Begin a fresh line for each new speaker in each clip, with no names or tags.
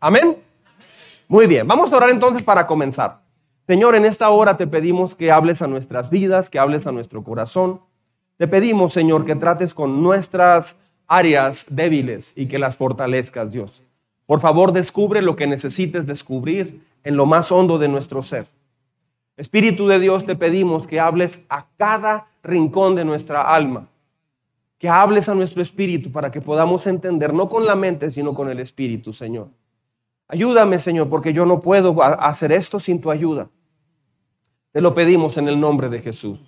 Amén. Muy bien, vamos a orar entonces para comenzar. Señor, en esta hora te pedimos que hables a nuestras vidas, que hables a nuestro corazón. Te pedimos, Señor, que trates con nuestras áreas débiles y que las fortalezcas, Dios. Por favor, descubre lo que necesites descubrir en lo más hondo de nuestro ser. Espíritu de Dios, te pedimos que hables a cada rincón de nuestra alma, que hables a nuestro espíritu para que podamos entender, no con la mente, sino con el espíritu, Señor. Ayúdame, Señor, porque yo no puedo hacer esto sin tu ayuda. Te lo pedimos en el nombre de Jesús.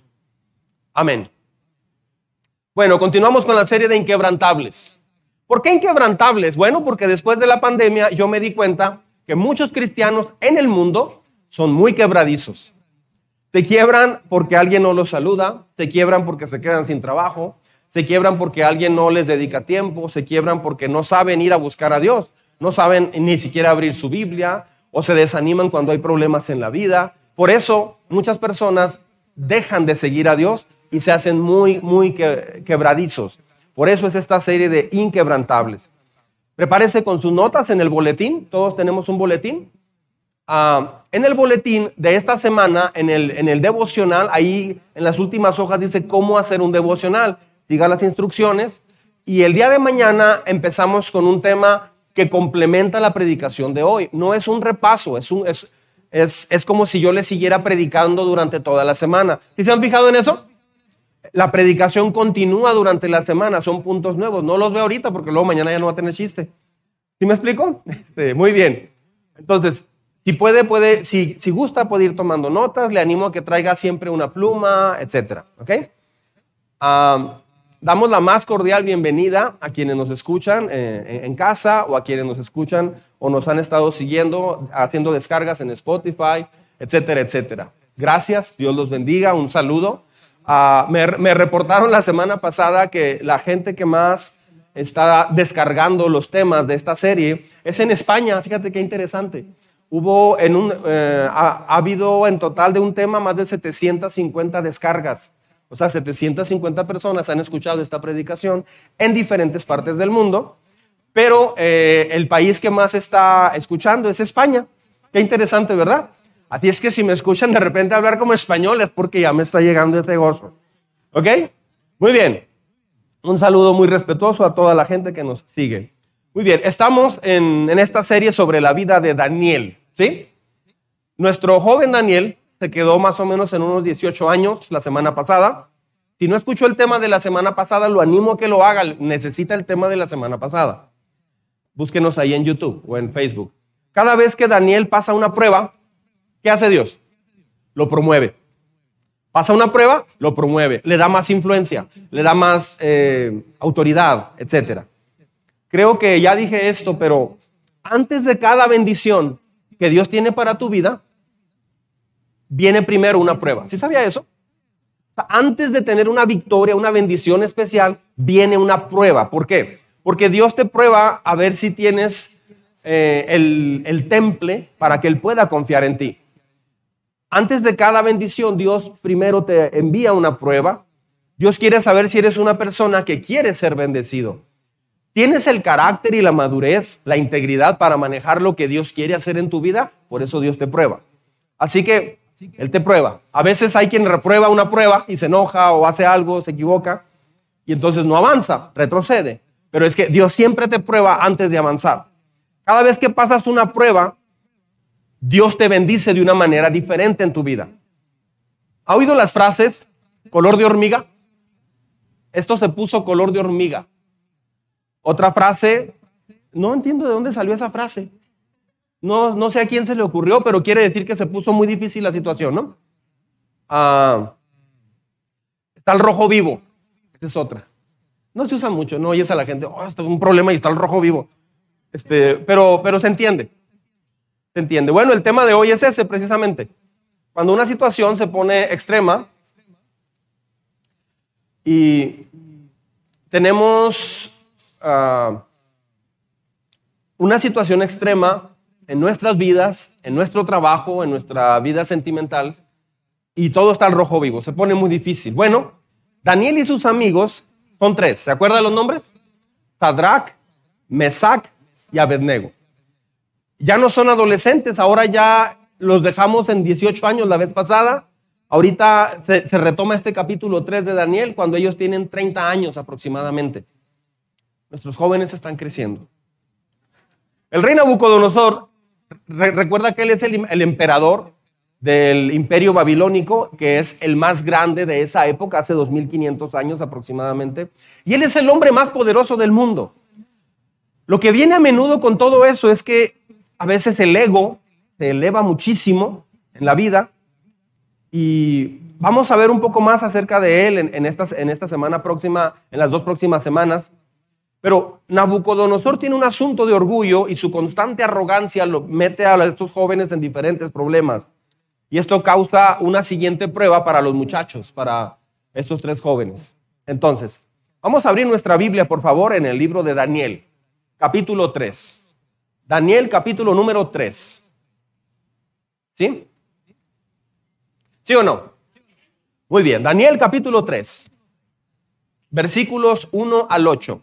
Amén. Bueno, continuamos con la serie de inquebrantables. ¿Por qué inquebrantables? Bueno, porque después de la pandemia yo me di cuenta que muchos cristianos en el mundo son muy quebradizos. Se quiebran porque alguien no los saluda, se quiebran porque se quedan sin trabajo, se quiebran porque alguien no les dedica tiempo, se quiebran porque no saben ir a buscar a Dios, no saben ni siquiera abrir su Biblia o se desaniman cuando hay problemas en la vida. Por eso muchas personas dejan de seguir a Dios y se hacen muy, muy quebradizos. Por eso es esta serie de inquebrantables. Prepárese con sus notas en el boletín. Todos tenemos un boletín. Ah, en el boletín de esta semana, en el, en el devocional, ahí en las últimas hojas dice cómo hacer un devocional. Siga las instrucciones. Y el día de mañana empezamos con un tema que complementa la predicación de hoy. No es un repaso, es, un, es, es, como si yo le siguiera predicando durante toda la semana. ¿Sí se han fijado en eso? La predicación continúa durante la semana, son puntos nuevos. No los veo ahorita porque luego mañana ya no va a tener chiste. ¿Sí me explico? Este, muy bien. Entonces, si puede, puede, si, si gusta, puede ir tomando notas. Le animo a que traiga siempre una pluma, etcétera. ¿Ok? Damos la más cordial bienvenida a quienes nos escuchan eh, en casa o a quienes nos escuchan o nos han estado siguiendo, haciendo descargas en Spotify, etcétera, etcétera. Gracias, Dios los bendiga, un saludo. Ah, me, me, reportaron la semana pasada que la gente que más está descargando los temas de esta serie es en España, fíjate qué interesante. Hubo en un, eh, ha, ha habido en total de un tema más de 750 descargas. O sea, 750 personas han escuchado esta predicación en diferentes partes del mundo, pero eh, el país que más está escuchando es España. Qué interesante, ¿verdad? Así es que si me escuchan de repente hablar como español es porque ya me está llegando este gozo. ¿Ok? Muy bien. Un saludo muy respetuoso a toda la gente que nos sigue. Muy bien, estamos en, en esta serie sobre la vida de Daniel, ¿sí? Nuestro joven Daniel se quedó más o menos en unos 18 años la semana pasada. Si no escuchó el tema de la semana pasada, lo animo a que lo haga. Necesita el tema de la semana pasada. Búsquenos ahí en YouTube o en Facebook. Cada vez que Daniel pasa una prueba, ¿qué hace Dios? Lo promueve. Pasa una prueba, lo promueve. Le da más influencia, le da más eh, autoridad, etc. Creo que ya dije esto, pero antes de cada bendición que Dios tiene para tu vida, viene primero una prueba. ¿Sí sabía eso? Antes de tener una victoria, una bendición especial, viene una prueba. ¿Por qué? Porque Dios te prueba a ver si tienes eh, el, el temple para que Él pueda confiar en ti. Antes de cada bendición, Dios primero te envía una prueba. Dios quiere saber si eres una persona que quiere ser bendecido. ¿Tienes el carácter y la madurez, la integridad para manejar lo que Dios quiere hacer en tu vida? Por eso Dios te prueba. Así que él te prueba. A veces hay quien reprueba una prueba y se enoja o hace algo, se equivoca y entonces no avanza, retrocede. Pero es que Dios siempre te prueba antes de avanzar. Cada vez que pasas una prueba, Dios te bendice de una manera diferente en tu vida. ¿Ha oído las frases color de hormiga? Esto se puso color de hormiga. Otra frase, no entiendo de dónde salió esa frase. No, no sé a quién se le ocurrió, pero quiere decir que se puso muy difícil la situación, ¿no? Ah, está el rojo vivo. Esa es otra. No se usa mucho, no oyes a la gente, oh, está un problema y está el rojo vivo. Este, pero, pero se entiende. Se entiende. Bueno, el tema de hoy es ese precisamente. Cuando una situación se pone extrema y tenemos ah, una situación extrema en nuestras vidas, en nuestro trabajo, en nuestra vida sentimental, y todo está al rojo vivo. Se pone muy difícil. Bueno, Daniel y sus amigos son tres. ¿Se acuerdan los nombres? Sadrach, Mesach y Abednego. ya no son adolescentes, ahora ya los dejamos en 18 años la vez pasada. Ahorita se, se retoma este capítulo 3 de Daniel cuando ellos tienen 30 años aproximadamente. Nuestros jóvenes están creciendo. El rey Nabucodonosor, re- recuerda que él es el, emperador del imperio babilónico, que es el más grande de esa época, hace 2500 años aproximadamente. Y él es el hombre más poderoso del mundo. Lo que viene a menudo con todo eso es que a veces el ego se eleva muchísimo en la vida y vamos a ver un poco más acerca de él en, en esta semana próxima, en las dos próximas semanas. Pero Nabucodonosor tiene un asunto de orgullo y su constante arrogancia lo mete a estos jóvenes en diferentes problemas. Y esto causa una siguiente prueba para los muchachos, para estos tres jóvenes. Entonces, vamos a abrir nuestra Biblia, por favor, en el libro de Daniel, capítulo 3. Daniel, capítulo número 3. ¿Sí? ¿Sí o no? Muy bien, Daniel, capítulo 3, versículos 1 al 8.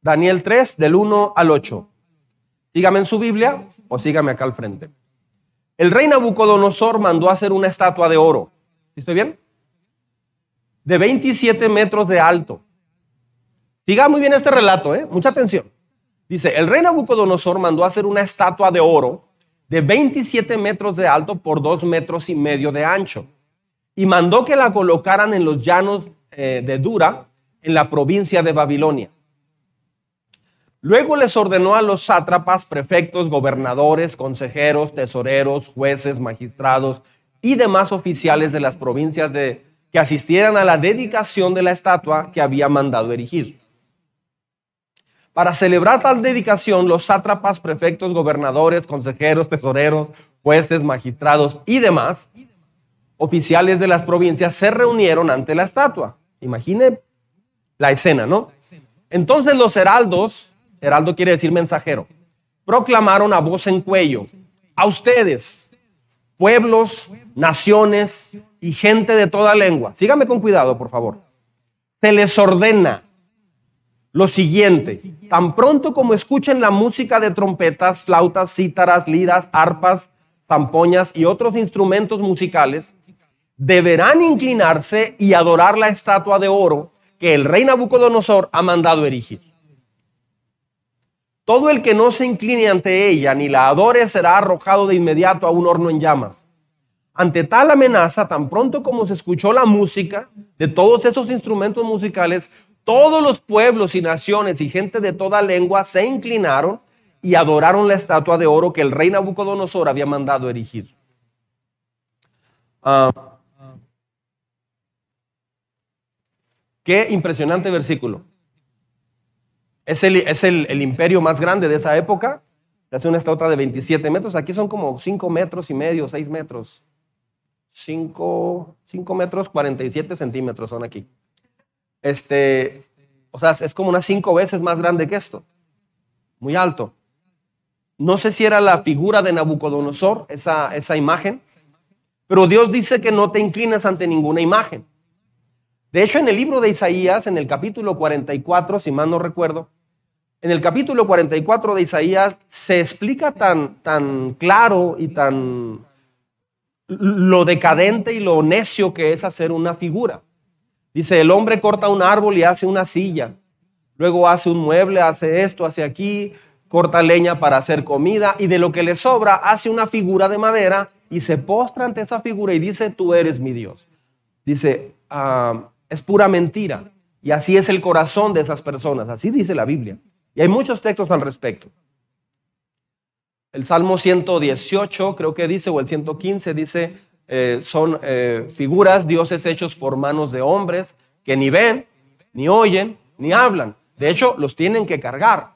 Daniel 3, del 1 al 8. Sígame en su Biblia o sígame acá al frente. El rey Nabucodonosor mandó hacer una estatua de oro. ¿Sí ¿Estoy bien? De 27 metros de alto. Siga muy bien este relato, ¿eh? Mucha atención. Dice, el rey Nabucodonosor mandó hacer una estatua de oro de 27 metros de alto por 2 metros y medio de ancho. Y mandó que la colocaran en los llanos eh, de Dura, en la provincia de Babilonia. Luego les ordenó a los sátrapas, prefectos, gobernadores, consejeros, tesoreros, jueces, magistrados y demás oficiales de las provincias de, que asistieran a la dedicación de la estatua que había mandado erigir. Para celebrar tal dedicación, los sátrapas, prefectos, gobernadores, consejeros, tesoreros, jueces, magistrados y demás oficiales de las provincias se reunieron ante la estatua. Imagine la escena, ¿no? Entonces los heraldos, heraldo quiere decir mensajero, proclamaron a voz en cuello, a ustedes, pueblos, naciones y gente de toda lengua, síganme con cuidado, por favor, se les ordena lo siguiente, tan pronto como escuchen la música de trompetas, flautas, cítaras, liras, arpas, zampoñas y otros instrumentos musicales, deberán inclinarse y adorar la estatua de oro que el rey Nabucodonosor ha mandado erigir. Todo el que no se incline ante ella ni la adore será arrojado de inmediato a un horno en llamas. Ante tal amenaza, tan pronto como se escuchó la música de todos estos instrumentos musicales, todos los pueblos y naciones y gente de toda lengua se inclinaron y adoraron la estatua de oro que el rey Nabucodonosor había mandado erigir. Ah, qué impresionante versículo. Es, el, es el, el imperio más grande de esa época. Hace una estatua de 27 metros. Aquí son como 5 metros y medio, 6 metros. 5, 5 metros 47 centímetros son aquí. Este, o sea, es como unas 5 veces más grande que esto. Muy alto. No sé si era la figura de Nabucodonosor, esa, esa imagen, pero Dios dice que no te inclines ante ninguna imagen. De hecho, en el libro de Isaías, en el capítulo 44, si mal no recuerdo, en el capítulo 44 de Isaías se explica tan, tan claro y tan lo decadente y lo necio que es hacer una figura. Dice, el hombre corta un árbol y hace una silla, luego hace un mueble, hace esto, hace aquí, corta leña para hacer comida y de lo que le sobra hace una figura de madera y se postra ante esa figura y dice, tú eres mi Dios. Dice, ah, es pura mentira. Y así es el corazón de esas personas, así dice la Biblia. Y hay muchos textos al respecto. El Salmo 118 creo que dice, o el 115 dice, eh, son eh, figuras, dioses hechos por manos de hombres que ni ven, ni oyen, ni hablan. De hecho, los tienen que cargar,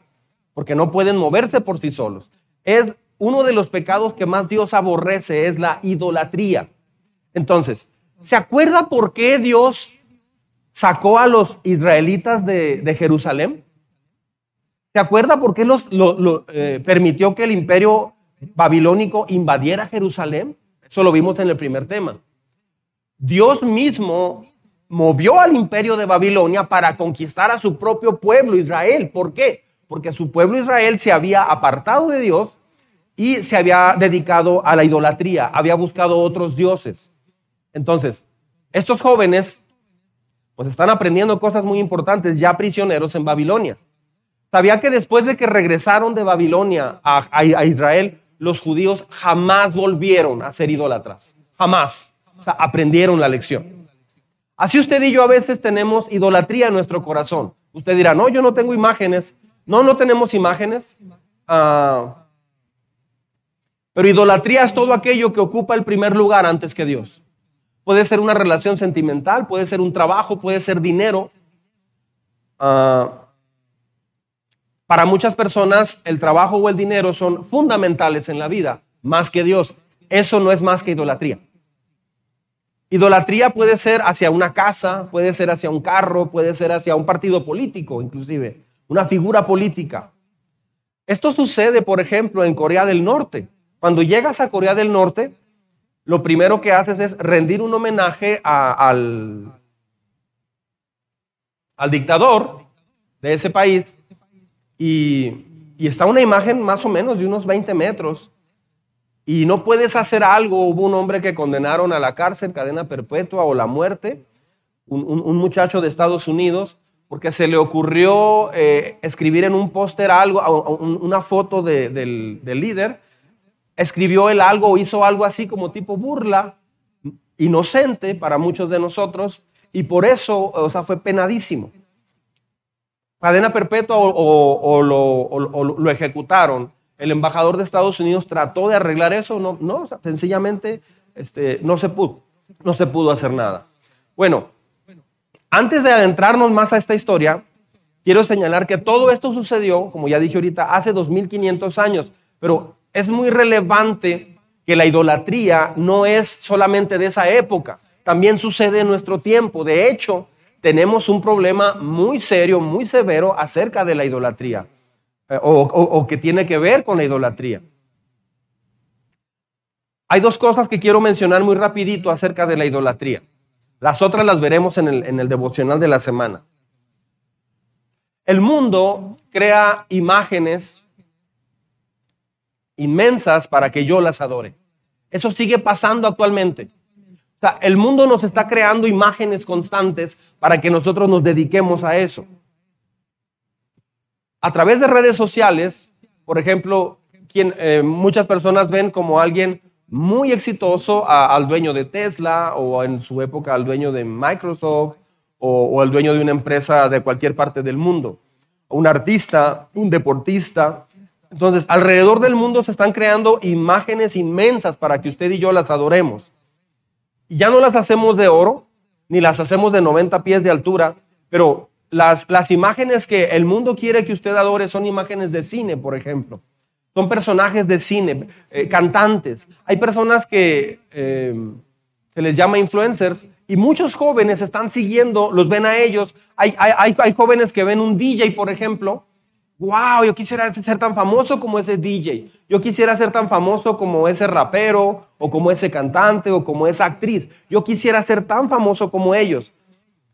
porque no pueden moverse por sí solos. Es uno de los pecados que más Dios aborrece, es la idolatría. Entonces, ¿se acuerda por qué Dios sacó a los israelitas de, Jerusalén? ¿Se acuerda por qué los, lo, lo, eh, permitió que el imperio babilónico invadiera Jerusalén? Eso lo vimos en el primer tema. Dios mismo movió al imperio de Babilonia para conquistar a su propio pueblo Israel. ¿Por qué? Porque su pueblo Israel se había apartado de Dios y se había dedicado a la idolatría, había buscado otros dioses. Entonces, estos jóvenes pues están aprendiendo cosas muy importantes ya prisioneros en Babilonia. Sabía que después de que regresaron de Babilonia a, Israel, los judíos jamás volvieron a ser idólatras. Jamás. O sea, aprendieron la lección. Así usted y yo a veces tenemos idolatría en nuestro corazón. Usted dirá, no, yo no tengo imágenes. No, no tenemos imágenes. Ah, pero idolatría es todo aquello que ocupa el primer lugar antes que Dios. Puede ser una relación sentimental, puede ser un trabajo, puede ser dinero. Ah, para muchas personas el trabajo o el dinero son fundamentales en la vida, más que Dios. Eso no es más que idolatría. Idolatría puede ser hacia una casa, puede ser hacia un carro, puede ser hacia un partido político, inclusive, una figura política. Esto sucede, por ejemplo, en Corea del Norte. Cuando llegas a Corea del Norte, lo primero que haces es rendir un homenaje al, al dictador de ese país y, está una imagen más o menos de unos 20 metros y no puedes hacer algo. Hubo un hombre que condenaron a la cárcel, cadena perpetua o la muerte, un, muchacho de Estados Unidos, porque se le ocurrió eh, escribir en un póster algo, una foto del, del líder escribió él algo o hizo algo así como tipo burla, inocente para muchos de nosotros, y por eso, o sea, fue penadísimo. Cadena perpetua o, lo, ejecutaron. El embajador de Estados Unidos trató de arreglar eso, no, no sencillamente este, no, se pudo, no se pudo hacer nada. Bueno, antes de adentrarnos más a esta historia, quiero señalar que todo esto sucedió, como ya dije ahorita, hace 2500 años, pero es muy relevante que la idolatría no es solamente de esa época, también sucede en nuestro tiempo. De hecho, tenemos un problema muy serio, muy severo acerca de la idolatría, eh, o, que tiene que ver con la idolatría. Hay dos cosas que quiero mencionar muy rapidito acerca de la idolatría. Las otras las veremos en el, en el devocional de la semana. El mundo crea imágenes inmensas para que yo las adore. Eso sigue pasando actualmente. O sea, el mundo nos está creando imágenes constantes para que nosotros nos dediquemos a eso. A través de redes sociales, por ejemplo, eh, muchas personas ven como alguien muy exitoso al dueño de Tesla o en su época al dueño de Microsoft o, o al dueño de una empresa de cualquier parte del mundo. Un artista, un deportista, entonces, alrededor del mundo se están creando imágenes inmensas para que usted y yo las adoremos. Y ya no las hacemos de oro, ni las hacemos de 90 pies de altura, pero las, las imágenes que el mundo quiere que usted adore son imágenes de cine, por ejemplo. Son personajes de cine, eh, cantantes. Hay personas que eh, se les llama influencers y muchos jóvenes están siguiendo, los ven a ellos. Hay, hay, hay jóvenes que ven un DJ, por ejemplo, wow, yo quisiera ser tan famoso como ese DJ, yo quisiera ser tan famoso como ese rapero, o como ese cantante, o como esa actriz, yo quisiera ser tan famoso como ellos.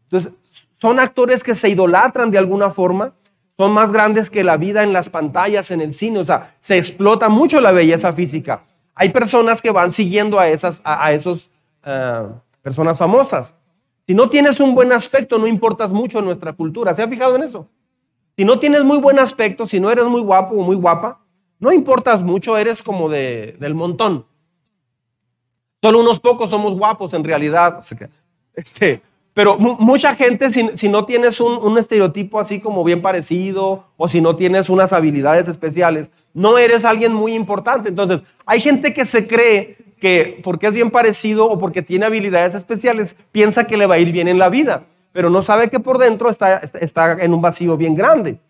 Entonces, son actores que se idolatran de alguna forma, son más grandes que la vida en las pantallas, en el cine, o sea, se explota mucho la belleza física. Hay personas que van siguiendo a esas, a, esos eh, personas famosas. Si no tienes un buen aspecto, no importas mucho en nuestra cultura. ¿Se ha fijado en eso? Si no tienes muy buen aspecto, si no eres muy guapo o muy guapa, no importas mucho, eres como de, del montón. Solo unos pocos somos guapos en realidad. Este, pero mucha gente, si, no tienes un, un, estereotipo así como bien parecido o si no tienes unas habilidades especiales, no eres alguien muy importante. Entonces, hay gente que se cree que porque es bien parecido o porque tiene habilidades especiales, piensa que le va a ir bien en la vida pero no sabe que por dentro está, está en un vacío bien grande.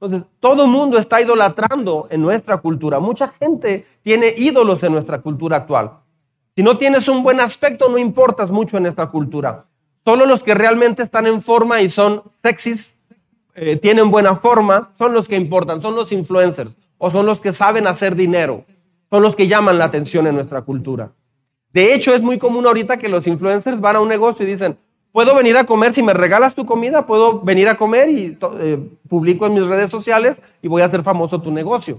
Entonces, todo el mundo está idolatrando en nuestra cultura. Mucha gente tiene ídolos en nuestra cultura actual. Si no tienes un buen aspecto, no importas mucho en esta cultura. Solo los que realmente están en forma y son sexys, eh, tienen buena forma, son los que importan, son los influencers o son los que saben hacer dinero, son los que llaman la atención en nuestra cultura. De hecho, es muy común ahorita que los influencers van a un negocio y dicen, Puedo venir a comer, si me regalas tu comida, puedo venir a comer y eh, publico en mis redes sociales y voy a hacer famoso tu negocio.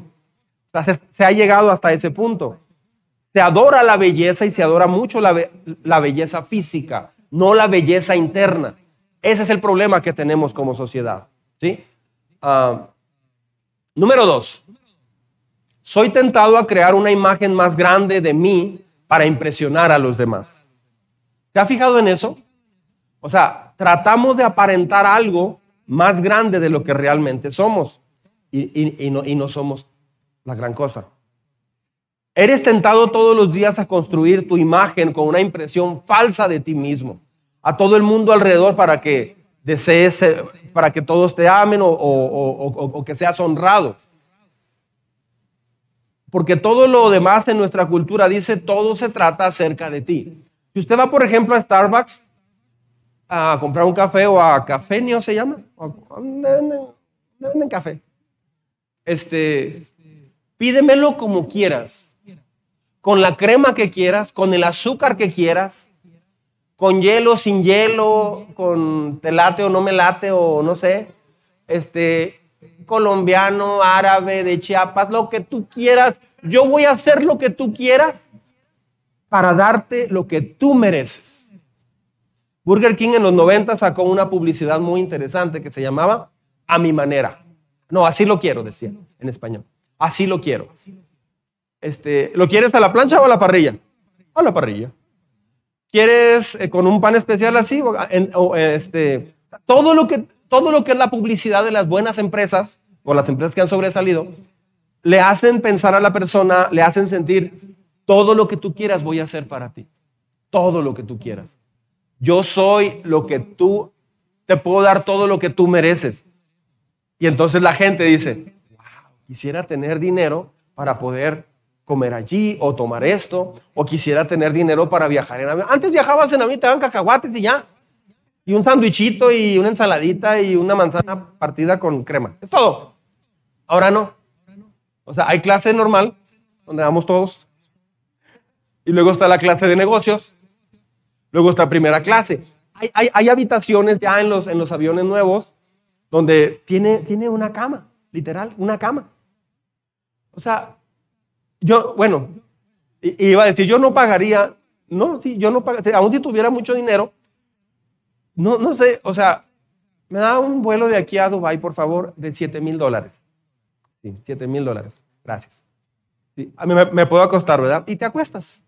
Se, ha llegado hasta ese punto. Se adora la belleza y se adora mucho la, la belleza física, no la belleza interna. Ese es el problema que tenemos como sociedad. ¿sí? Ah, número dos, soy tentado a crear una imagen más grande de mí para impresionar a los demás. ¿Te has fijado en eso? O sea, tratamos de aparentar algo más grande de lo que realmente somos y, no, somos la gran cosa. Eres tentado todos los días a construir tu imagen con una impresión falsa de ti mismo, a todo el mundo alrededor para que desees, para que todos te amen o que seas honrado. Porque todo lo demás en nuestra cultura dice todo se trata acerca de ti. Si usted va, por ejemplo, a Starbucks a comprar un café o a Cafenio se llama, no venden café. Este, pídemelo como quieras, con la crema que quieras, con el azúcar que quieras, con hielo, sin hielo, con te late o no me late o no sé, este, colombiano, árabe, de Chiapas, lo que tú quieras. Yo voy a hacer lo que tú quieras para darte lo que tú mereces. Burger King en los 90 sacó una publicidad muy interesante que se llamaba A mi manera. No, así lo quiero, decía en español. Así lo quiero. Este, ¿Lo quieres a la plancha o a la parrilla? A la parrilla. ¿Quieres eh, con un pan especial así? este, todo, lo que, todo lo que es la publicidad de las buenas empresas o las empresas que han sobresalido, le hacen pensar a la persona, le hacen sentir, todo lo que tú quieras voy a hacer para ti. Todo lo que tú quieras. Yo soy lo que tú, te puedo dar todo lo que tú mereces. Y entonces la gente dice, wow, quisiera tener dinero para poder comer allí o tomar esto, o quisiera tener dinero para viajar en avión. Antes viajabas en avión, te daban cacahuates y ya. Y un sándwichito y una ensaladita y una manzana partida con crema. Es todo. Ahora no. O sea, hay clase normal, donde vamos todos y luego está la clase de negocios, luego está primera clase. Hay, habitaciones ya en los, en los aviones nuevos donde tiene, tiene una cama, literal, una cama. O sea, yo, bueno, iba a decir, yo no pagaría, no, sí, yo no pagaría, aún si tuviera mucho dinero, no, no sé, o sea, me da un vuelo de aquí a Dubai, por favor, de 7 mil dólares. Sí, 7 mil dólares. Gracias. a mí me, me, puedo acostar, ¿verdad? Y te acuestas.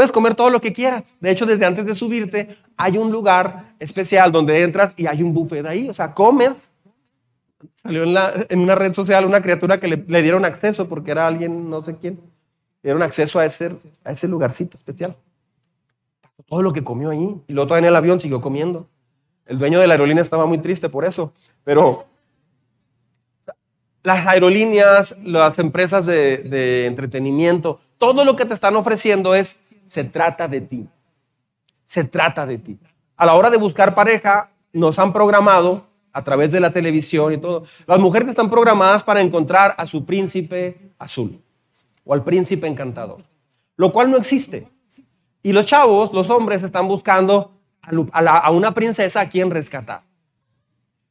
Puedes comer todo lo que quieras. De hecho, desde antes de subirte, hay un lugar especial donde entras y hay un buffet ahí. O sea, comes. Salió en, una red social una criatura que le, dieron acceso porque era alguien, no sé quién. Dieron acceso a ese, a ese lugarcito especial. Todo lo que comió ahí. Y luego todavía en el avión siguió comiendo. El dueño de la aerolínea estaba muy triste por eso. Pero las aerolíneas, las empresas de entretenimiento, todo lo que te están ofreciendo es se trata de ti. Se trata de ti. A la hora de buscar pareja, nos han programado a través de la televisión y todo. Las mujeres están programadas para encontrar a su príncipe azul o al príncipe encantador, lo cual no existe. Y los chavos, los hombres, están buscando a, una princesa a quien rescatar.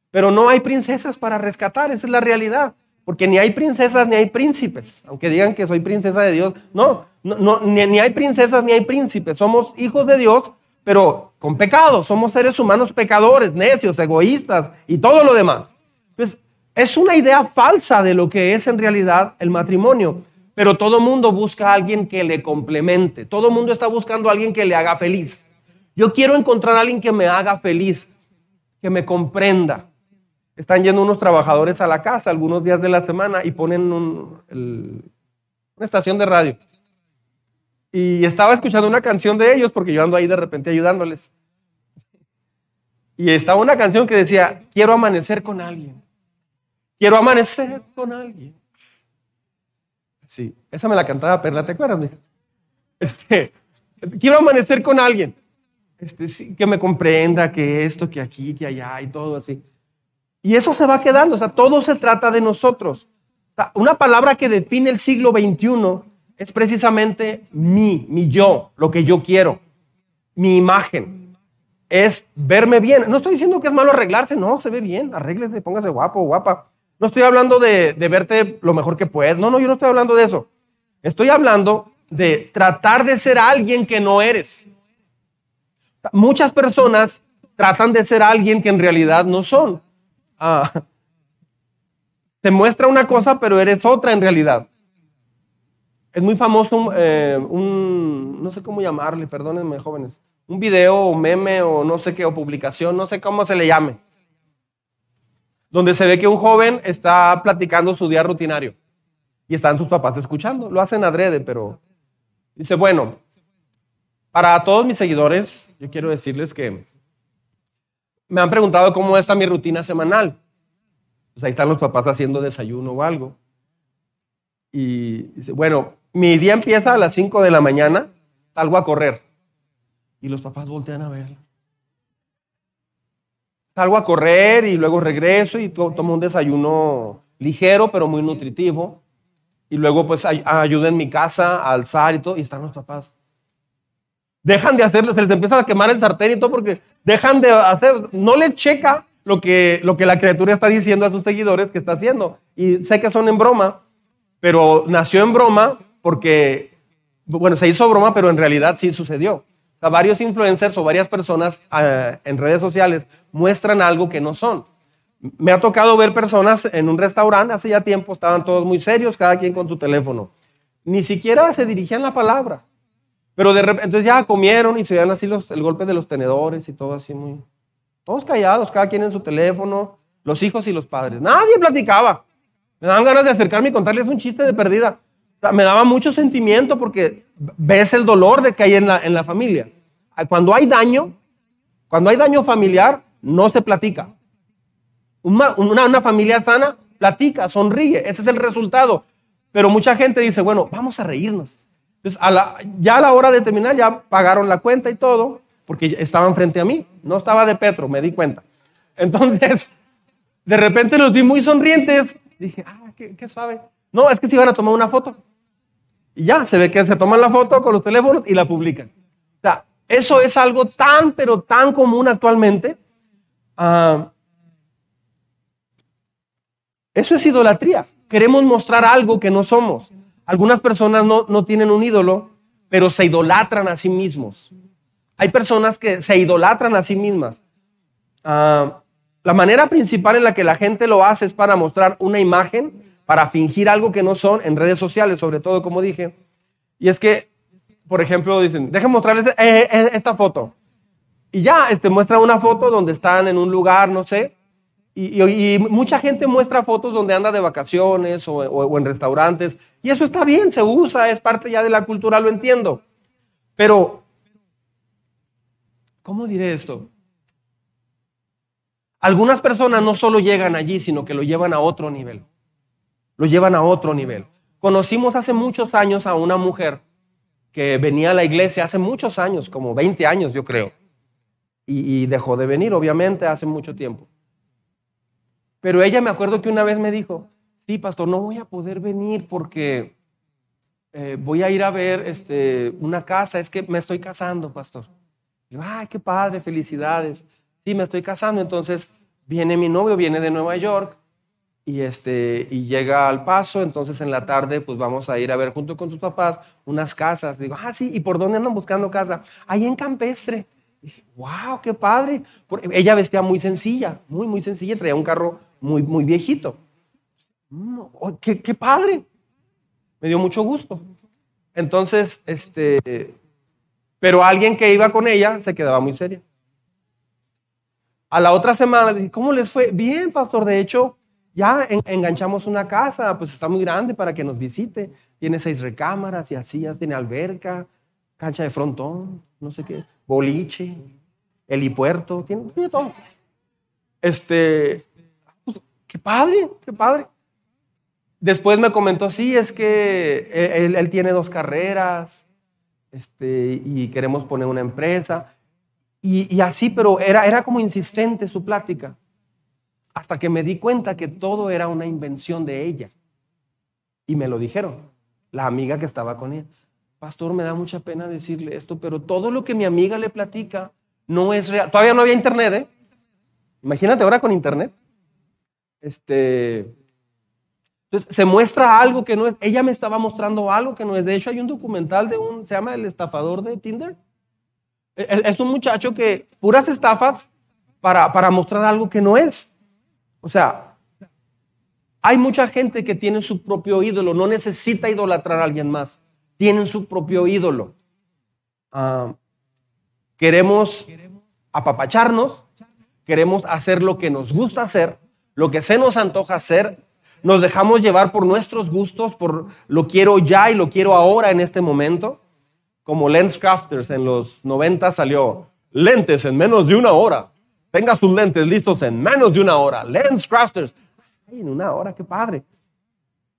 Pero no hay princesas para rescatar, esa es la realidad. Porque ni hay princesas ni hay príncipes, aunque digan que soy princesa de Dios. No, no, ni, ni, hay princesas ni hay príncipes. Somos hijos de Dios, pero con pecado. Somos seres humanos pecadores, necios, egoístas y todo lo demás. Pues es una idea falsa de lo que es en realidad el matrimonio. Pero todo mundo busca a alguien que le complemente. Todo mundo está buscando a alguien que le haga feliz. Yo quiero encontrar a alguien que me haga feliz, que me comprenda, están yendo unos trabajadores a la casa algunos días de la semana y ponen una estación de radio. Y estaba escuchando una canción de ellos porque yo ando ahí de repente ayudándoles. Y estaba una canción que decía, quiero amanecer con alguien. Quiero amanecer con alguien. Sí, esa me la cantaba Perla, ¿te acuerdas, mija? Este, quiero amanecer con alguien. Este, que me comprenda, que esto, que aquí, que allá y todo así. Y eso se va quedando, o sea, todo se trata de nosotros. una palabra que define el siglo XXI es precisamente mi, mi yo, lo que yo quiero, mi imagen. es verme bien. No estoy diciendo que es malo arreglarse, no, se ve bien, arréglese, póngase guapo, guapa. No estoy hablando de, de verte lo mejor que puedes. No, no, yo no estoy hablando de eso. Estoy hablando de tratar de ser alguien que no eres. Muchas personas tratan de ser alguien que en realidad no son. Ah, te muestra una cosa, pero eres otra en realidad. Es muy famoso eh, un, no sé cómo llamarle, perdónenme jóvenes, un video o meme o no sé qué, o publicación, no sé cómo se le llame, donde se ve que un joven está platicando su día rutinario y están sus papás escuchando. Lo hacen adrede, pero dice, bueno, para todos mis seguidores, yo quiero decirles que me han preguntado cómo está mi rutina semanal. Pues ahí están los papás haciendo desayuno o algo. Y dice, bueno, mi día empieza a las 5 de la mañana, salgo a correr. Y los papás voltean a verlo. Salgo a correr y luego regreso y tomo un desayuno ligero, pero muy nutritivo. Y luego pues ayudo en mi casa a alzar y todo. Y están los papás. Dejan de hacerlo, se les empieza a quemar el sartén y todo porque dejan de hacer, no les checa lo que, lo que la criatura está diciendo a sus seguidores que está haciendo. Y sé que son en broma, pero nació en broma porque, bueno, se hizo broma, pero en realidad sí sucedió. O sea, varios influencers o varias personas eh, en redes sociales muestran algo que no son. Me ha tocado ver personas en un restaurante, hace ya tiempo estaban todos muy serios, cada quien con su teléfono. Ni siquiera se dirigían la palabra. Pero de repente, entonces ya comieron y se veían así los, el golpe de los tenedores y todo así muy... Todos callados, cada quien en su teléfono, los hijos y los padres. Nadie platicaba. Me daban ganas de acercarme y contarles un chiste de perdida. me daba mucho sentimiento porque ves el dolor de que hay en la, en la familia. Cuando hay daño, cuando hay daño familiar, no se platica. Una, una, familia sana platica, sonríe, ese es el resultado. Pero mucha gente dice, bueno, vamos a reírnos. Entonces, a la, ya a la hora de terminar, ya pagaron la cuenta y todo, porque estaban frente a mí. No estaba de Petro, me di cuenta. Entonces, de repente los vi muy sonrientes. Dije, ah, qué, qué suave. No, es que se iban a tomar una foto. Y ya, se ve que se toman la foto con los teléfonos y la publican. O sea, eso es algo tan, pero tan común actualmente. Ah, eso es idolatría. Queremos mostrar algo que no somos. Algunas personas no, no tienen un ídolo, pero se idolatran a sí mismos. Hay personas que se idolatran a sí mismas. Ah, la manera principal en la que la gente lo hace es para mostrar una imagen, para fingir algo que no son en redes sociales, sobre todo, como dije. Y es que, por ejemplo, dicen, déjenme mostrarles eh, eh, esta foto. Y ya, este, muestra una foto donde están en un lugar, no sé, y, mucha gente muestra fotos donde anda de vacaciones o, en restaurantes. Y eso está bien, se usa, es parte ya de la cultura, lo entiendo. Pero, ¿cómo diré esto? Algunas personas no solo llegan allí, sino que lo llevan a otro nivel. Lo llevan a otro nivel. Conocimos hace muchos años a una mujer que venía a la iglesia hace muchos años, como 20 años yo creo. y dejó de venir, obviamente, hace mucho tiempo. Pero ella me acuerdo que una vez me dijo, sí, pastor, no voy a poder venir porque eh, voy a ir a ver este, una casa, es que me estoy casando, pastor. Y ay, qué padre, felicidades. Sí, me estoy casando, entonces viene mi novio, viene de Nueva York y, este, y llega al paso, entonces en la tarde pues vamos a ir a ver junto con sus papás unas casas. Digo, ah, sí, ¿y por dónde andan buscando casa? Ahí en Campestre. Dije, wow, qué padre. Ella vestía muy sencilla, muy, muy sencilla, traía un carro muy, muy viejito. Oh, qué, qué, padre. Me dio mucho gusto. Entonces, este, pero alguien que iba con ella se quedaba muy seria. A la otra semana dije, ¿cómo les fue? Bien, pastor. De hecho, ya enganchamos una casa, pues está muy grande para que nos visite. Tiene seis recámaras y así, tiene alberca, cancha de frontón, no sé qué, boliche, helipuerto, tiene, tiene todo. Este, Qué padre, qué padre. Después me comentó, sí, es que él, tiene dos carreras este, y queremos poner una empresa. Y, así, pero era, era como insistente su plática. Hasta que me di cuenta que todo era una invención de ella. Y me lo dijeron, la amiga que estaba con él. Pastor, me da mucha pena decirle esto, pero todo lo que mi amiga le platica no es real. Todavía no había internet, ¿eh? Imagínate ahora con internet. Este, entonces se muestra algo que no es. Ella me estaba mostrando algo que no es. De hecho, hay un documental de un, se llama El estafador de Tinder. E, e, es un muchacho que puras estafas para, para mostrar algo que no es. O sea, hay mucha gente que tiene su propio ídolo, no necesita idolatrar a alguien más. Tienen su propio ídolo. Ah, queremos apapacharnos, queremos hacer lo que nos gusta hacer, lo que se nos antoja hacer, nos dejamos llevar por nuestros gustos, por lo quiero ya y lo quiero ahora en este momento. Como Lens Crafters en los 90 salió, lentes en menos de una hora. Tenga sus lentes listos en menos de una hora. Lens Crafters. En una hora, qué padre.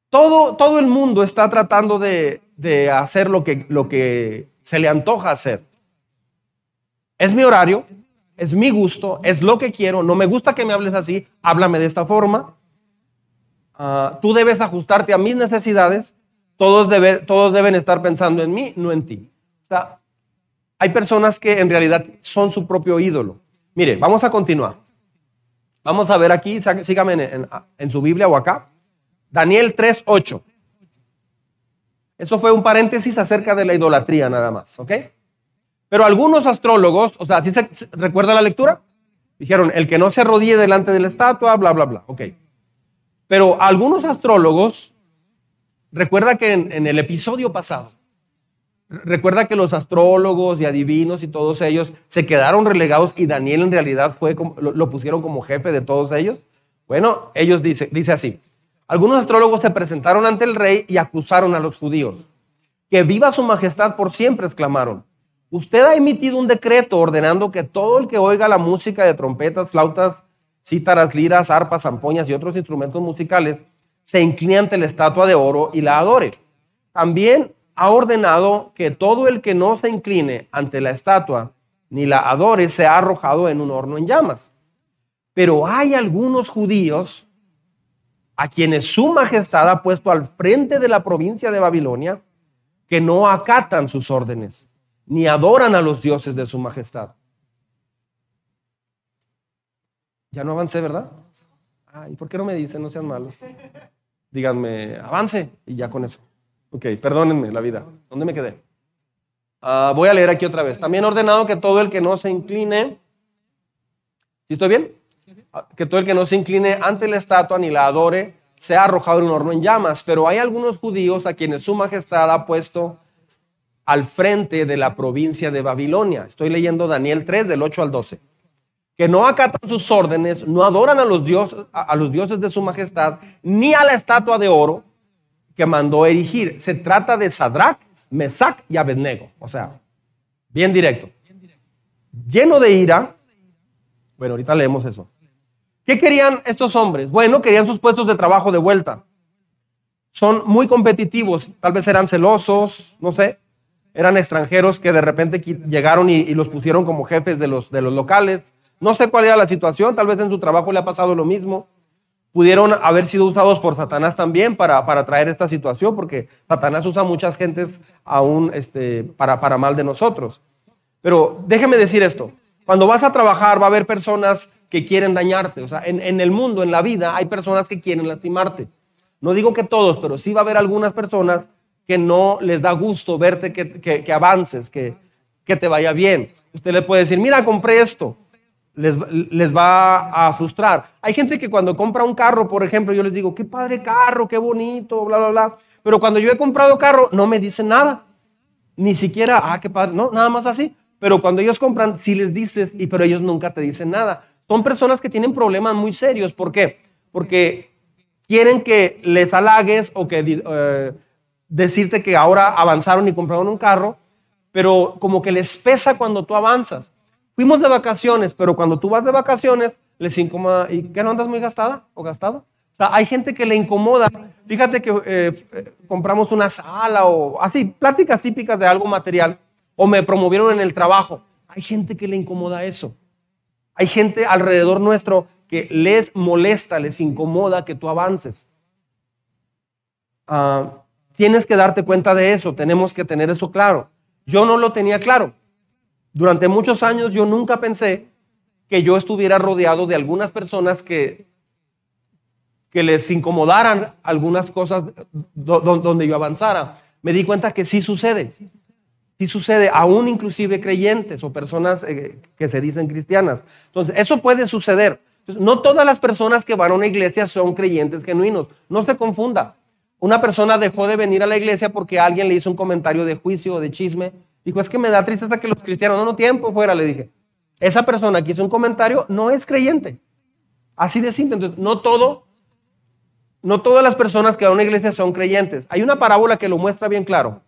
Todo, todo el mundo está tratando de, de hacer lo que, lo que se le antoja hacer. Es mi horario, es mi gusto, es lo que quiero. No me gusta que me hables así, háblame de esta forma. Ah, tú debes ajustarte a mis necesidades. Todos, deben estar pensando en mí, no en ti. O sea, hay personas que en realidad son su propio ídolo. Mire, vamos a continuar. Vamos a ver aquí, sígame en, en su Biblia o acá. Daniel 3.8. Eso fue un paréntesis acerca de la idolatría nada más, ¿ok? Pero algunos astrólogos, o sea, se, ¿recuerda la lectura? Dijeron, el que no se arrodille delante de la estatua, bla, bla, bla. Ok. Pero algunos astrólogos, recuerda que en, el episodio pasado, recuerda que los astrólogos y adivinos y todos ellos se quedaron relegados y Daniel en realidad fue lo, pusieron como jefe de todos ellos. Bueno, ellos dice, dice así, algunos astrólogos se presentaron ante el rey y acusaron a los judíos. Que viva su majestad por siempre, exclamaron. Usted ha emitido un decreto ordenando que todo el que oiga la música de trompetas, flautas, cítaras, liras, arpas, zampoñas y otros instrumentos musicales se incline ante la estatua de oro y la adore. También ha ordenado que todo el que no se incline ante la estatua ni la adore sea arrojado en un horno en llamas. Pero hay algunos judíos a quienes su majestad ha puesto al frente de la provincia de Babilonia que no acatan sus órdenes ni adoran a los dioses de su majestad. Ya no avancé, ¿verdad? Ay, ¿por qué no me dicen? No sean malos. Díganme, avance y ya con eso. Ok, perdónenme la vida. ¿Dónde me quedé? Ah, voy a leer aquí otra vez. También ordenado que todo el que no se incline, ¿sí estoy bien? Ah, que todo el que no se incline ante la estatua ni la adore sea arrojado en un horno en llamas. Pero hay algunos judíos a quienes su majestad ha puesto al frente de la provincia de Babilonia. Estoy leyendo Daniel 3 del 8 al 12. Que no acatan sus órdenes, no adoran a los, dioses, a los dioses de su majestad, ni a la estatua de oro que mandó erigir. Se trata de Sadrach, Mesach y Abednego. O sea, bien directo. Lleno de ira. Bueno, ahorita leemos eso. ¿Qué querían estos hombres? Bueno, querían sus puestos de trabajo de vuelta. Son muy competitivos, tal vez eran celosos, no sé eran extranjeros que de repente llegaron y, los pusieron como jefes de los, de los locales. No sé cuál era la situación, tal vez en su trabajo le ha pasado lo mismo. Pudieron haber sido usados por Satanás también para, para traer esta situación, porque Satanás usa muchas gentes aún este, para, para mal de nosotros. Pero déjeme decir esto, cuando vas a trabajar va a haber personas que quieren dañarte. O sea, en, en el mundo, en la vida, hay personas que quieren lastimarte. No digo que todos, pero sí va a haber algunas personas que no les da gusto verte que, avances, que, que te vaya bien. Usted le puede decir, mira, compré esto. Les, les, va a frustrar. Hay gente que cuando compra un carro, por ejemplo, yo les digo, qué padre carro, qué bonito, bla, bla, bla. Pero cuando yo he comprado carro, no me dicen nada. Ni siquiera, ah, qué padre, no, nada más así. Pero cuando ellos compran, sí les dices, y pero ellos nunca te dicen nada. Son personas que tienen problemas muy serios. ¿Por qué? Porque quieren que les halagues o que eh, decirte que ahora avanzaron y compraron un carro, pero como que les pesa cuando tú avanzas. Fuimos de vacaciones, pero cuando tú vas de vacaciones, les incomoda. ¿Y qué no andas muy gastada o gastado? O sea, hay gente que le incomoda. Fíjate que eh, eh, compramos una sala o así, pláticas típicas de algo material, o me promovieron en el trabajo. Hay gente que le incomoda eso. Hay gente alrededor nuestro que les molesta, les incomoda que tú avances. Ah, Tienes que darte cuenta de eso, tenemos que tener eso claro. Yo no lo tenía claro. Durante muchos años yo nunca pensé que yo estuviera rodeado de algunas personas que, que les incomodaran algunas cosas donde yo avanzara. Me di cuenta que sí sucede. Sí sucede, aún inclusive creyentes o personas eh, que se dicen cristianas. Entonces, eso puede suceder. no todas las personas que van a una iglesia son creyentes genuinos. No se confunda. Una persona dejó de venir a la iglesia porque alguien le hizo un comentario de juicio o de chisme. Dijo, es que me da tristeza que los cristianos, no, no, tiempo fuera, le dije. Esa persona que hizo un comentario no es creyente. Así de simple. Entonces, no todo, no todas las personas que van a una iglesia son creyentes. Hay una parábola que lo muestra bien claro.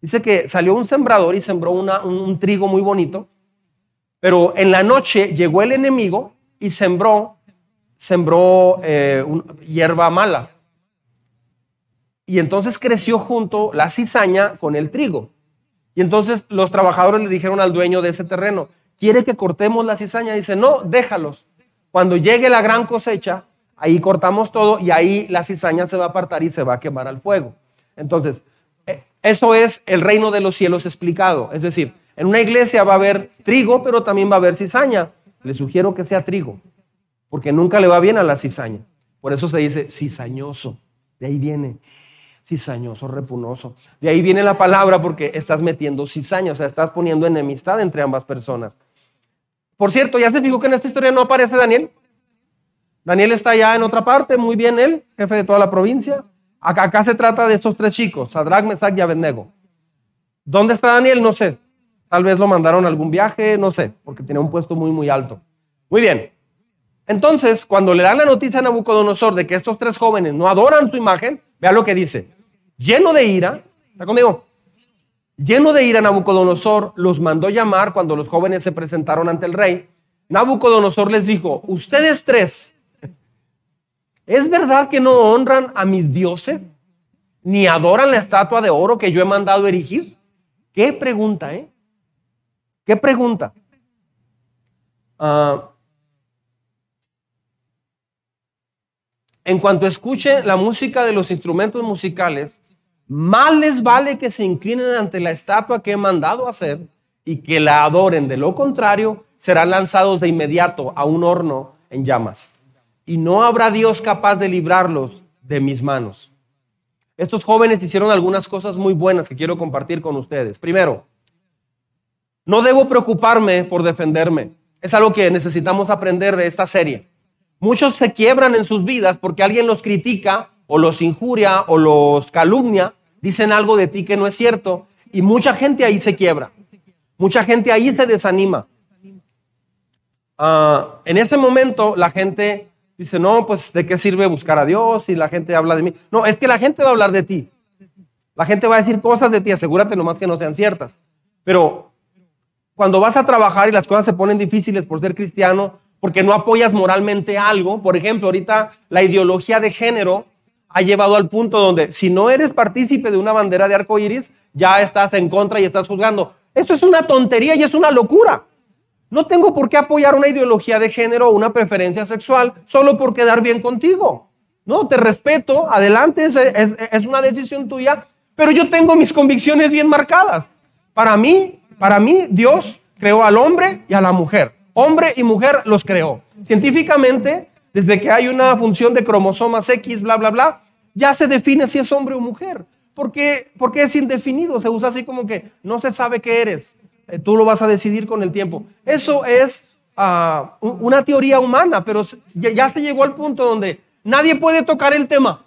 Dice que salió un sembrador y sembró un, trigo muy bonito, pero en la noche llegó el enemigo y sembró, sembró eh, hierba mala. Y entonces creció junto la cizaña con el trigo. Y entonces los trabajadores le dijeron al dueño de ese terreno, ¿quiere que cortemos la cizaña? Dice, no, déjalos. Cuando llegue la gran cosecha, ahí cortamos todo y ahí la cizaña se va a apartar y se va a quemar al fuego. Entonces, e, eso es el reino de los cielos explicado. Es decir, en una iglesia va a haber trigo, pero también va a haber cizaña. Le sugiero que sea trigo, porque nunca le va bien a la cizaña. Por eso se dice cizañoso. De ahí viene cizañoso, repunoso. De ahí viene la palabra porque estás metiendo cizaña, o sea, estás poniendo enemistad entre ambas personas. Por cierto, ya se dijo que en esta historia no aparece Daniel. Daniel está ya en otra parte, muy bien él, jefe de toda la provincia. Acá, se trata de estos tres chicos, Sadrach, Mesach y Abednego. ¿Dónde está Daniel? No sé. Tal vez lo mandaron a algún viaje, no sé, porque tiene un puesto muy, muy alto. Muy bien. Entonces, cuando le dan la noticia a Nabucodonosor de que estos tres jóvenes no adoran su imagen, vea lo que dice lleno de ira, ¿está conmigo? Lleno de ira, Nabucodonosor los mandó llamar cuando los jóvenes se presentaron ante el rey. Nabucodonosor les dijo, ustedes tres, ¿es verdad que no honran a mis dioses? Ni adoran la estatua de oro que yo he mandado erigir. ¿Qué pregunta, eh? ¿Qué pregunta? Ah, en cuanto escuche la música de los instrumentos musicales, más les vale que se inclinen ante la estatua que he mandado hacer y que la adoren. De lo contrario, serán lanzados de inmediato a un horno en llamas. Y no habrá Dios capaz de librarlos de mis manos. Estos jóvenes hicieron algunas cosas muy buenas que quiero compartir con ustedes. Primero, no debo preocuparme por defenderme. Es algo que necesitamos aprender de esta serie. Muchos se quiebran en sus vidas porque alguien los critica o los injuria o los calumnia dicen algo de ti que no es cierto y mucha gente ahí se quiebra. Mucha gente ahí se desanima. Ah, en ese momento la gente dice, no, pues ¿de qué sirve buscar a Dios? Y la gente habla de mí. No, es que la gente va a hablar de ti. La gente va a decir cosas de ti, asegúrate nomás que no sean ciertas. Pero cuando vas a trabajar y las cosas se ponen difíciles por ser cristiano, porque no apoyas moralmente algo, por ejemplo, ahorita la ideología de género ha llevado al punto donde si no eres partícipe de una bandera de arco iris, ya estás en contra y estás juzgando. Esto es una tontería y es una locura. No tengo por qué apoyar una ideología de género o una preferencia sexual solo por quedar bien contigo. No, te respeto, adelante, es, es una decisión tuya, pero yo tengo mis convicciones bien marcadas. Para mí, para mí, Dios creó al hombre y a la mujer. Hombre y mujer los creó. Científicamente, desde que hay una función de cromosomas X, bla, bla, bla, ya se define si es hombre o mujer. ¿Por qué? Porque es indefinido, se usa así como que no se sabe qué eres. Eh, tú lo vas a decidir con el tiempo. Eso es ah, una teoría humana, pero ya, se llegó al punto donde nadie puede tocar el tema.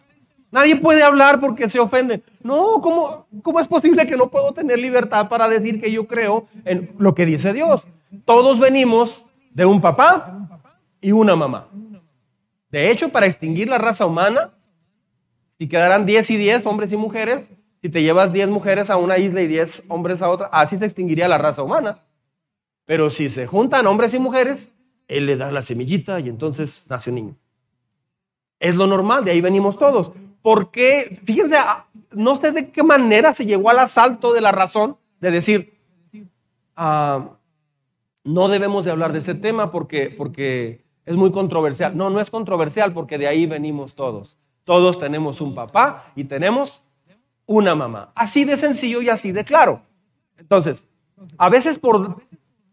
Nadie puede hablar porque se ofende. No, ¿cómo, ¿cómo es posible que no puedo tener libertad para decir que yo creo en lo que dice Dios? Todos venimos de un papá y una mamá. De hecho, para extinguir la raza humana, si quedaran 10 y 10 hombres y mujeres, si te llevas 10 mujeres a una isla y 10 hombres a otra, así se extinguiría la raza humana. Pero si se juntan hombres y mujeres, él le da la semillita y entonces nace un niño. Es lo normal, de ahí venimos todos. ¿Por qué? Fíjense, ah, no sé de qué manera se llegó al asalto de la razón de decir, ah, no debemos de hablar de ese tema porque, porque es muy controversial. No, no es controversial porque de ahí venimos todos. Todos tenemos un papá y tenemos una mamá. Así de sencillo y así de claro. Entonces, a veces por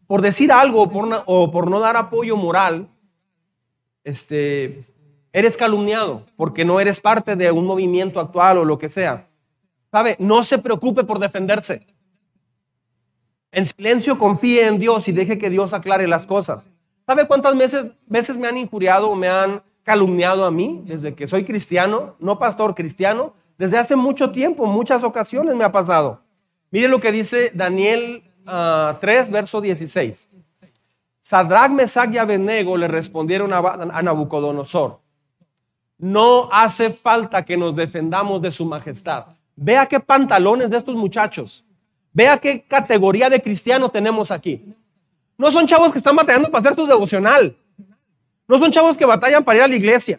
por decir algo o por, no dar apoyo moral, este, eres calumniado porque no eres parte de un movimiento actual o lo que sea. ¿Sabe? No se preocupe por defenderse. En silencio confíe en Dios y deje que Dios aclare las cosas. ¿Sabe cuántas veces me han injuriado o me han calumniado a mí desde que soy cristiano, no pastor cristiano? Desde hace mucho tiempo, muchas ocasiones me ha pasado. Mire lo que dice Daniel ah, 3, verso 16. Sadrach, Mesach y Abednego le respondieron a, a Nabucodonosor. No hace falta que nos defendamos de su majestad. Vea qué pantalones de estos muchachos. Vea qué categoría de cristianos tenemos aquí. No son chavos que están batallando para hacer tu devocional. No son chavos que batallan para ir a la iglesia.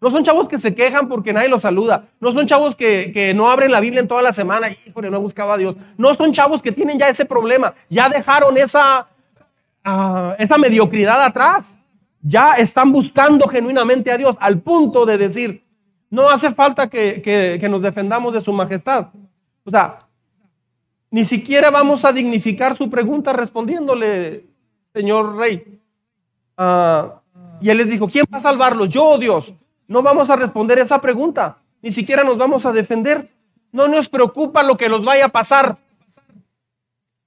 No son chavos que se quejan porque nadie los saluda. No son chavos que, que no abren la Biblia en toda la semana. Híjole, no he buscado a Dios. No son chavos que tienen ya ese problema. Ya dejaron esa, ah, esa mediocridad atrás. Ya están buscando genuinamente a Dios al punto de decir, no hace falta que, que- que nos defendamos de su majestad. O sea, ni siquiera vamos a dignificar su pregunta respondiéndole, señor rey. Ah, y él les dijo, ¿quién va a salvarlos? Yo o Dios. No vamos a responder esa pregunta. Ni siquiera nos vamos a defender. No nos preocupa lo que nos vaya a pasar.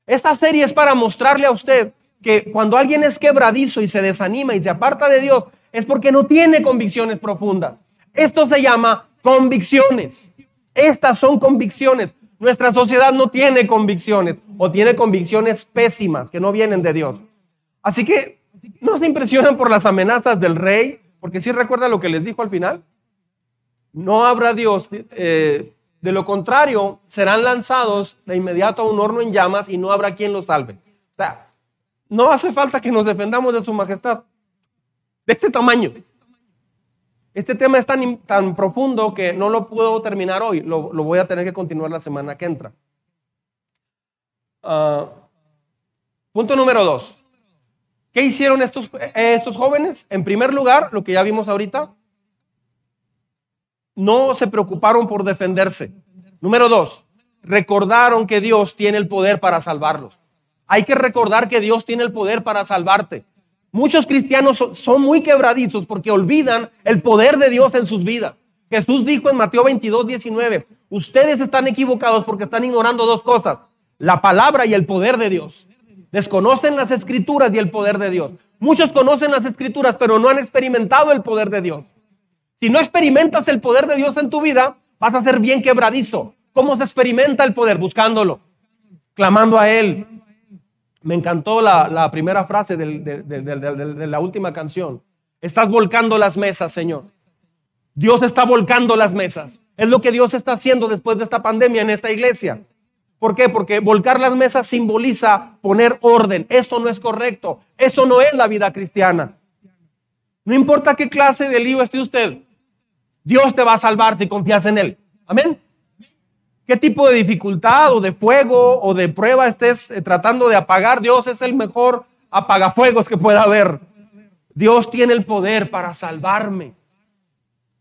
Esta serie es para mostrarle a usted que cuando alguien es quebradizo y se desanima y se aparta de Dios, es porque no tiene convicciones profundas. Esto se llama convicciones. Estas son convicciones. Nuestra sociedad no tiene convicciones o tiene convicciones pésimas que no vienen de Dios. Así que no se impresionan por las amenazas del rey, porque si recuerda lo que les dijo al final. No habrá Dios. eh, de lo contrario, serán lanzados de inmediato a un horno en llamas y no habrá quien los salve. O sea, no hace falta que nos defendamos de su majestad. De ese tamaño. Este tema es tan, tan profundo que no lo puedo terminar hoy. Lo, lo voy a tener que continuar la semana que entra. Ah, punto número dos. ¿Qué hicieron estos, eh, estos jóvenes? En primer lugar, lo que ya vimos ahorita, no se preocuparon por defenderse. Número dos, recordaron que Dios tiene el poder para salvarlos. Hay que recordar que Dios tiene el poder para salvarte. Muchos cristianos son, muy quebradizos porque olvidan el poder de Dios en sus vidas. Jesús dijo en Mateo 22, 19, ustedes están equivocados porque están ignorando dos cosas, la palabra y el poder de Dios. Desconocen las escrituras y el poder de Dios. Muchos conocen las escrituras, pero no han experimentado el poder de Dios. Si no experimentas el poder de Dios en tu vida, vas a ser bien quebradizo. ¿Cómo se experimenta el poder? Buscándolo, clamando a Él. Me encantó la, primera frase de la última canción. Estás volcando las mesas, Señor. Dios está volcando las mesas. Es lo que Dios está haciendo después de esta pandemia en esta iglesia. ¿Por qué? Porque volcar las mesas simboliza poner orden. Esto no es correcto. Eso no es la vida cristiana. No importa qué clase de lío esté usted, Dios te va a salvar si confías en Él. Amén. ¿Qué tipo de dificultad o de fuego o de prueba estés eh, tratando de apagar? Dios es el mejor apagafuegos que pueda haber. Dios tiene el poder para salvarme,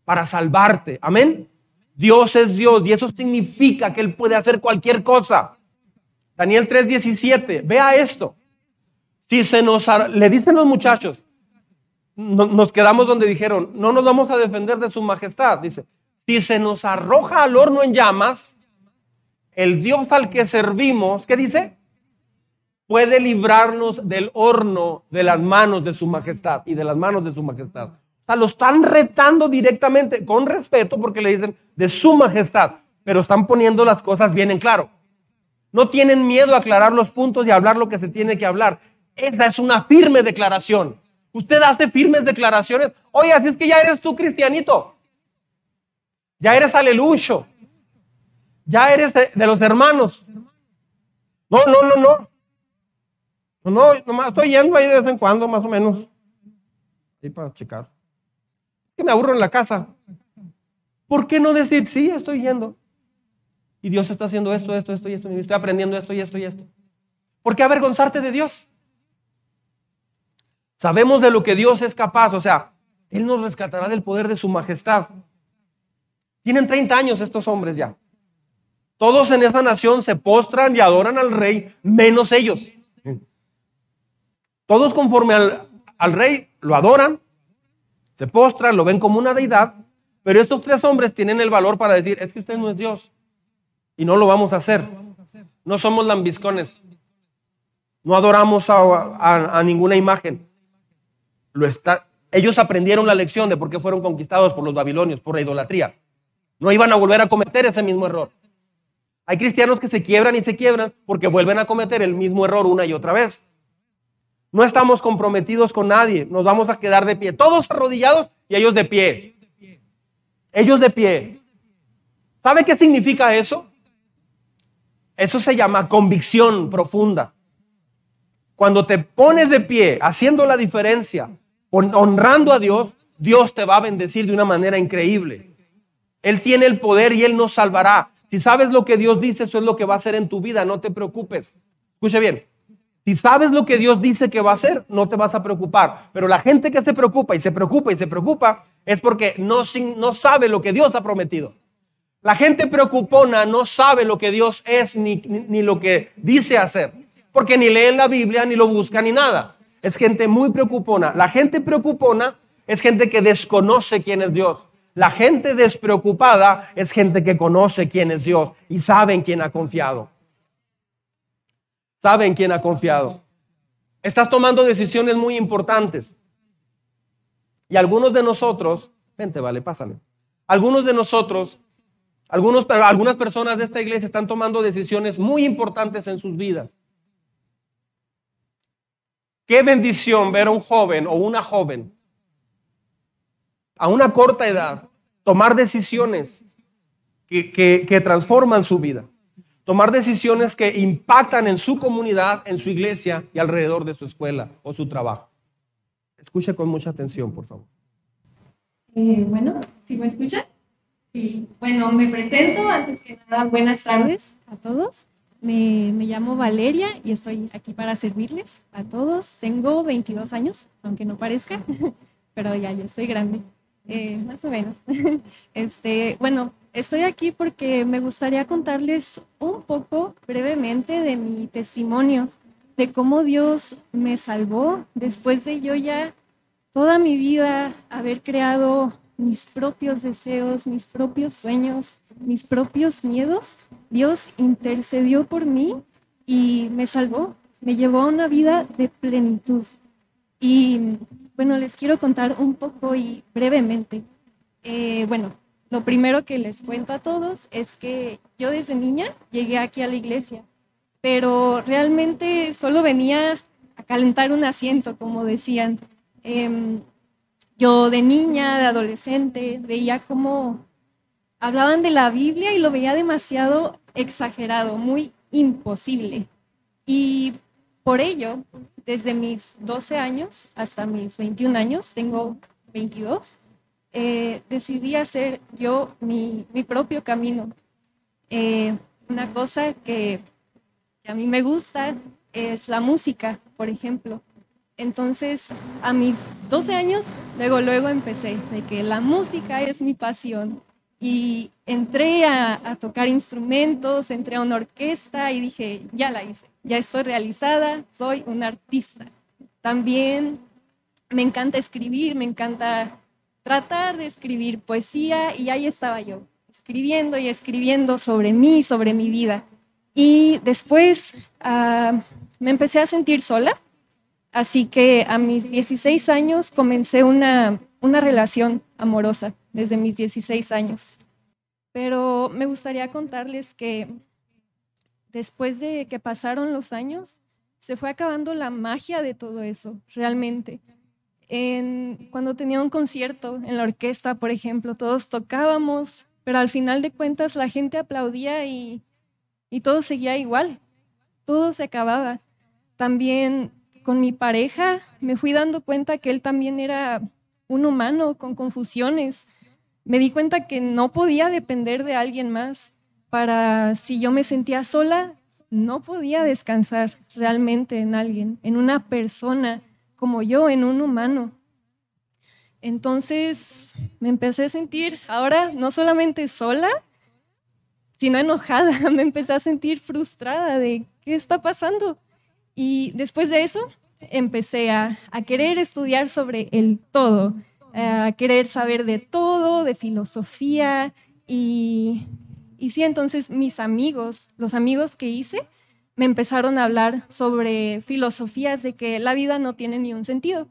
para salvarte. Amén. Dios es Dios y eso significa que Él puede hacer cualquier cosa. Daniel 3:17, vea esto. Si se nos, le dicen los muchachos, no- nos quedamos donde dijeron, no nos vamos a defender de su majestad. Dice, si se nos arroja al horno en llamas, el Dios al que servimos, ¿qué dice? Puede librarnos del horno de las manos de su majestad y de las manos de su majestad. Lo están retando directamente, con respeto, porque le dicen de su majestad, pero están poniendo las cosas bien en claro. No tienen miedo a aclarar los puntos y hablar lo que se tiene que hablar. Esa es una firme declaración. Usted hace firmes declaraciones. Oye, así es que ya eres tú cristianito. Ya eres aleluyo. Ya eres de de los hermanos. No, no, no, no. No, no, nomás estoy yendo ahí de vez en cuando, más o menos. Ahí para checar. Que me aburro en la casa. ¿Por qué no decir, sí, estoy yendo? Y Dios está haciendo esto, esto, esto y esto. Y estoy aprendiendo esto y esto y esto. ¿Por qué avergonzarte de Dios? Sabemos de lo que Dios es capaz. O sea, Él nos rescatará del poder de su majestad. Tienen 30 años estos hombres ya. Todos en esa nación se postran y adoran al rey, menos ellos. Todos conforme al, al rey lo adoran, se postran, lo ven como una deidad, pero estos tres hombres tienen el valor para decir, es que usted no es Dios y no lo vamos a hacer. No somos lambiscones. No adoramos a, ninguna imagen. Lo está, ellos aprendieron la lección de por qué fueron conquistados por los babilonios, por la idolatría. No iban a volver a cometer ese mismo error. Hay cristianos que se quiebran y se quiebran porque vuelven a cometer el mismo error una y otra vez. No estamos comprometidos con nadie, nos vamos a quedar de pie, todos arrodillados y ellos de pie. Ellos de pie. ¿Sabe qué significa eso? Eso se llama convicción profunda. Cuando te pones de pie, haciendo la diferencia, honrando a Dios, Dios te va a bendecir de una manera increíble. Él tiene el poder y Él nos salvará. Si sabes lo que Dios dice, eso es lo que va a hacer en tu vida, no te preocupes. Escuche bien, si sabes lo que Dios dice que va a hacer, no te vas a preocupar. Pero la gente que se preocupa y se preocupa y se preocupa es porque no, sabe lo que Dios ha prometido. La gente preocupona no sabe lo que Dios es ni, lo que dice hacer. Porque ni leen la Biblia, ni lo buscan, ni nada. Es gente muy preocupona. La gente preocupona es gente que desconoce quién es Dios. La gente despreocupada es gente que conoce quién es Dios y sabe en quién ha confiado sabe en quién ha confiado. Estás tomando decisiones muy importantes. Y algunos de nosotros, vente, vale, pásame. Algunos de nosotros, algunos, algunas personas de esta iglesia están tomando decisiones muy importantes en sus vidas. Qué bendición ver a un joven o una joven a una corta edad tomar decisiones que, que transforman su vida tomar decisiones que impactan en su comunidad, en su iglesia y alrededor de su escuela o su trabajo. Escuche con mucha atención, por favor.
Eh, bueno, ¿sí me escucha? Sí. Bueno, me presento. Antes que nada, buenas tardes a todos. Me, me, llamo Valeria y estoy aquí para servirles a todos. Tengo 22 años, aunque no parezca, pero ya, ya estoy grande, eh, más o menos. Este, bueno, Estoy aquí porque me gustaría contarles un poco brevemente de mi testimonio, de cómo Dios me salvó después de yo ya toda mi vida haber creado mis propios deseos, mis propios sueños, mis propios miedos. Dios intercedió por mí y me salvó, me llevó a una vida de plenitud. Y bueno, les quiero contar un poco y brevemente. Eh, bueno, lo primero que les cuento a todos es que yo desde niña llegué aquí a la iglesia, pero realmente solo venía a calentar un asiento, como decían. Em, yo de niña, de adolescente, veía cómo hablaban de la Biblia y lo veía demasiado exagerado, muy imposible. Y por ello, desde mis 12 años hasta mis 21 años, tengo 22, eh, decidí hacer yo mi, propio camino. Eh, una cosa que, a mí me gusta es la música, por ejemplo. Entonces, a mis 12 años, luego, luego empecé de que la música es mi pasión. Y entré a, a tocar instrumentos, entré a una orquesta y dije, ya la hice, ya estoy realizada, soy un artista. También me encanta escribir, me encanta tratar de escribir poesía y ahí estaba yo, escribiendo y escribiendo sobre mí, sobre mi vida. Y después ah, me empecé a sentir sola, así que a mis 16 años comencé una, una relación amorosa desde mis 16 años. Pero me gustaría contarles que después de que pasaron los años, se fue acabando la magia de todo eso, realmente cuando tenía un concierto en la orquesta, por ejemplo, todos tocábamos, pero al final de cuentas la gente aplaudía y, y todo seguía igual, todo se acababa. También con mi pareja me fui dando cuenta que él también era un humano con confusiones. Me di cuenta que no podía depender de alguien más para si yo me sentía sola, no podía descansar realmente en alguien, en una persona como yo en un humano. Entonces me empecé a sentir ahora no solamente sola, sino enojada, me empecé a sentir frustrada de qué está pasando. Y después de eso empecé a, querer estudiar sobre el todo, a querer saber de todo, de filosofía y, y sí, entonces mis amigos, los amigos que hice, me empezaron a hablar sobre filosofías de que la vida no tiene ni un sentido.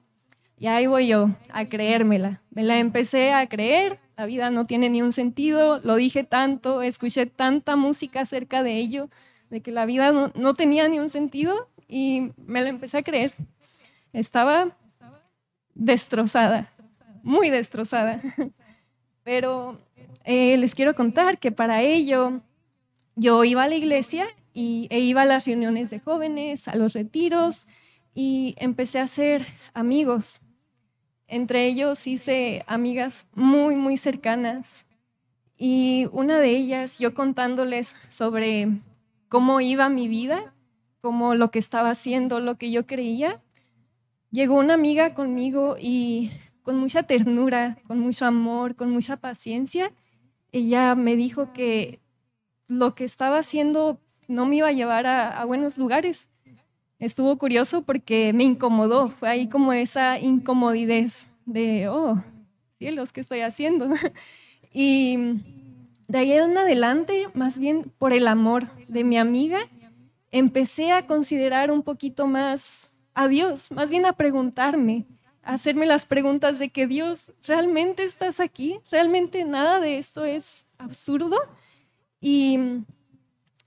Y ahí voy yo a creérmela. Me la empecé a creer, la vida no tiene ni un sentido, lo dije tanto, escuché tanta música acerca de ello, de que la vida no, tenía ni un sentido y me la empecé a creer. Estaba destrozada, muy destrozada. Pero eh, les quiero contar que para ello yo iba a la iglesia y, e iba a las reuniones de jóvenes, a los retiros y empecé a hacer amigos. Entre ellos hice amigas muy, muy cercanas. Y una de ellas, yo contándoles sobre cómo iba mi vida, cómo lo que estaba haciendo, lo que yo creía, llegó una amiga conmigo y con mucha ternura, con mucho amor, con mucha paciencia, ella me dijo que lo que estaba haciendo no me iba a llevar a, buenos lugares, estuvo curioso porque me incomodó, fue ahí como esa incomodidad de, oh, cielos, ¿qué estoy haciendo? y de ahí en adelante, más bien por el amor de mi amiga, empecé a considerar un poquito más a Dios, más bien a preguntarme, a hacerme las preguntas de que Dios, ¿realmente estás aquí? ¿Realmente nada de esto es absurdo? Y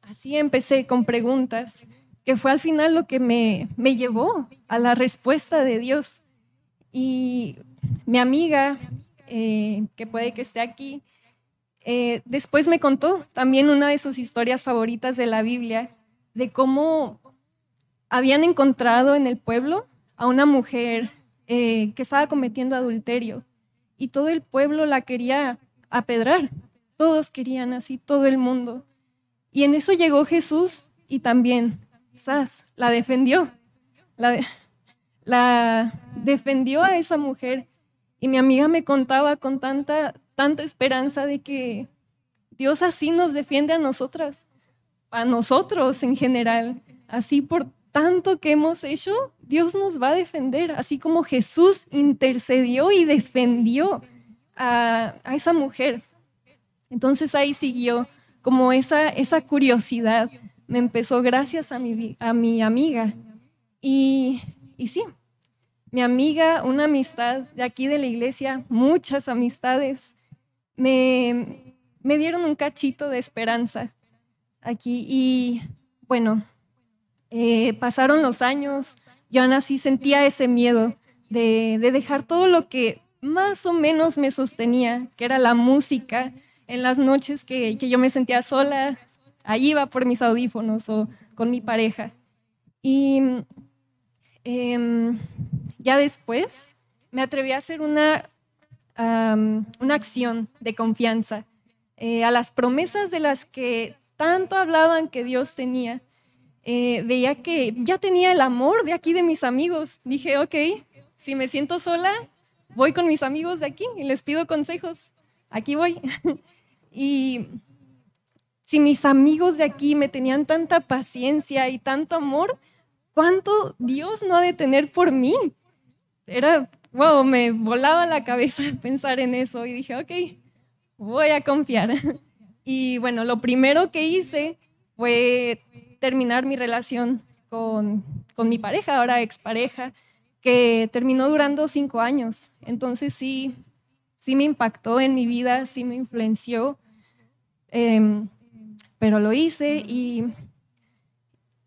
así empecé con preguntas que fue al final lo que me, me llevó a la respuesta de Dios. Y mi amiga, eh, que puede que esté aquí, eh, después me contó también una de sus historias favoritas de la Biblia, de cómo habían encontrado en el pueblo a una mujer eh, que estaba cometiendo adulterio y todo el pueblo la quería apedrar, todos querían así, todo el mundo. Y en eso llegó Jesús y también Sas la defendió. La, la defendió a esa mujer. Y mi amiga me contaba con tanta, tanta esperanza de que Dios así nos defiende a nosotras, a nosotros en general. Así por tanto que hemos hecho, Dios nos va a defender, así como Jesús intercedió y defendió a, a esa mujer. Entonces ahí siguió como esa, esa curiosidad me empezó gracias a mi, a mi amiga. Y, y sí, mi amiga, una amistad de aquí de la iglesia, muchas amistades, me, me dieron un cachito de esperanza aquí. Y bueno, eh, pasaron los años, yo aún así sentía ese miedo de, de dejar todo lo que más o menos me sostenía, que era la música, en las noches que, que yo me sentía sola, ahí iba por mis audífonos o con mi pareja. Y em, ya después me atreví a hacer una, una acción de confianza eh, a las promesas de las que tanto hablaban que Dios tenía. Eh, veía que ya tenía el amor de aquí de mis amigos. Dije, ok, si me siento sola, voy con mis amigos de aquí y les pido consejos. Aquí voy. y si mis amigos de aquí me tenían tanta paciencia y tanto amor, ¿cuánto Dios no ha de tener por mí? Era, wow, me volaba la cabeza pensar en eso y dije, ok, voy a confiar. Y bueno, lo primero que hice fue terminar mi relación con, con mi pareja, ahora expareja, que terminó durando cinco años. Entonces sí, sí me impactó en mi vida, sí me influenció. Eh, pero lo hice y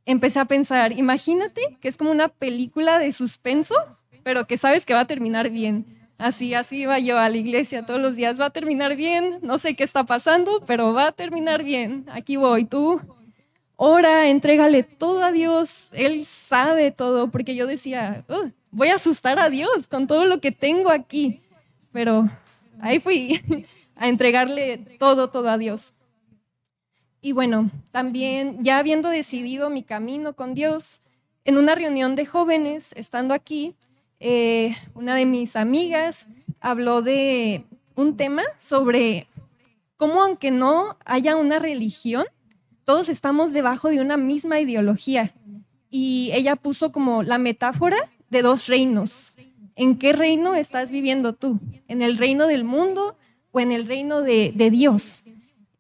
empecé a pensar, imagínate que es como una película de suspenso, pero que sabes que va a terminar bien. Así, así iba yo a la iglesia todos los días, va a terminar bien, no sé qué está pasando, pero va a terminar bien. Aquí voy, tú ora, entrégale todo a Dios, Él sabe todo, porque yo decía, voy a asustar a Dios con todo lo que tengo aquí, pero ahí fui a entregarle todo, todo a Dios. Y bueno, también ya habiendo decidido mi camino con Dios, en una reunión de jóvenes, estando aquí, eh, una de mis amigas habló de un tema sobre cómo aunque no haya una religión, todos estamos debajo de una misma ideología. y ella puso como la metáfora de dos reinos. ¿En qué reino estás viviendo tú? ¿En el reino del mundo o en el reino de, Dios?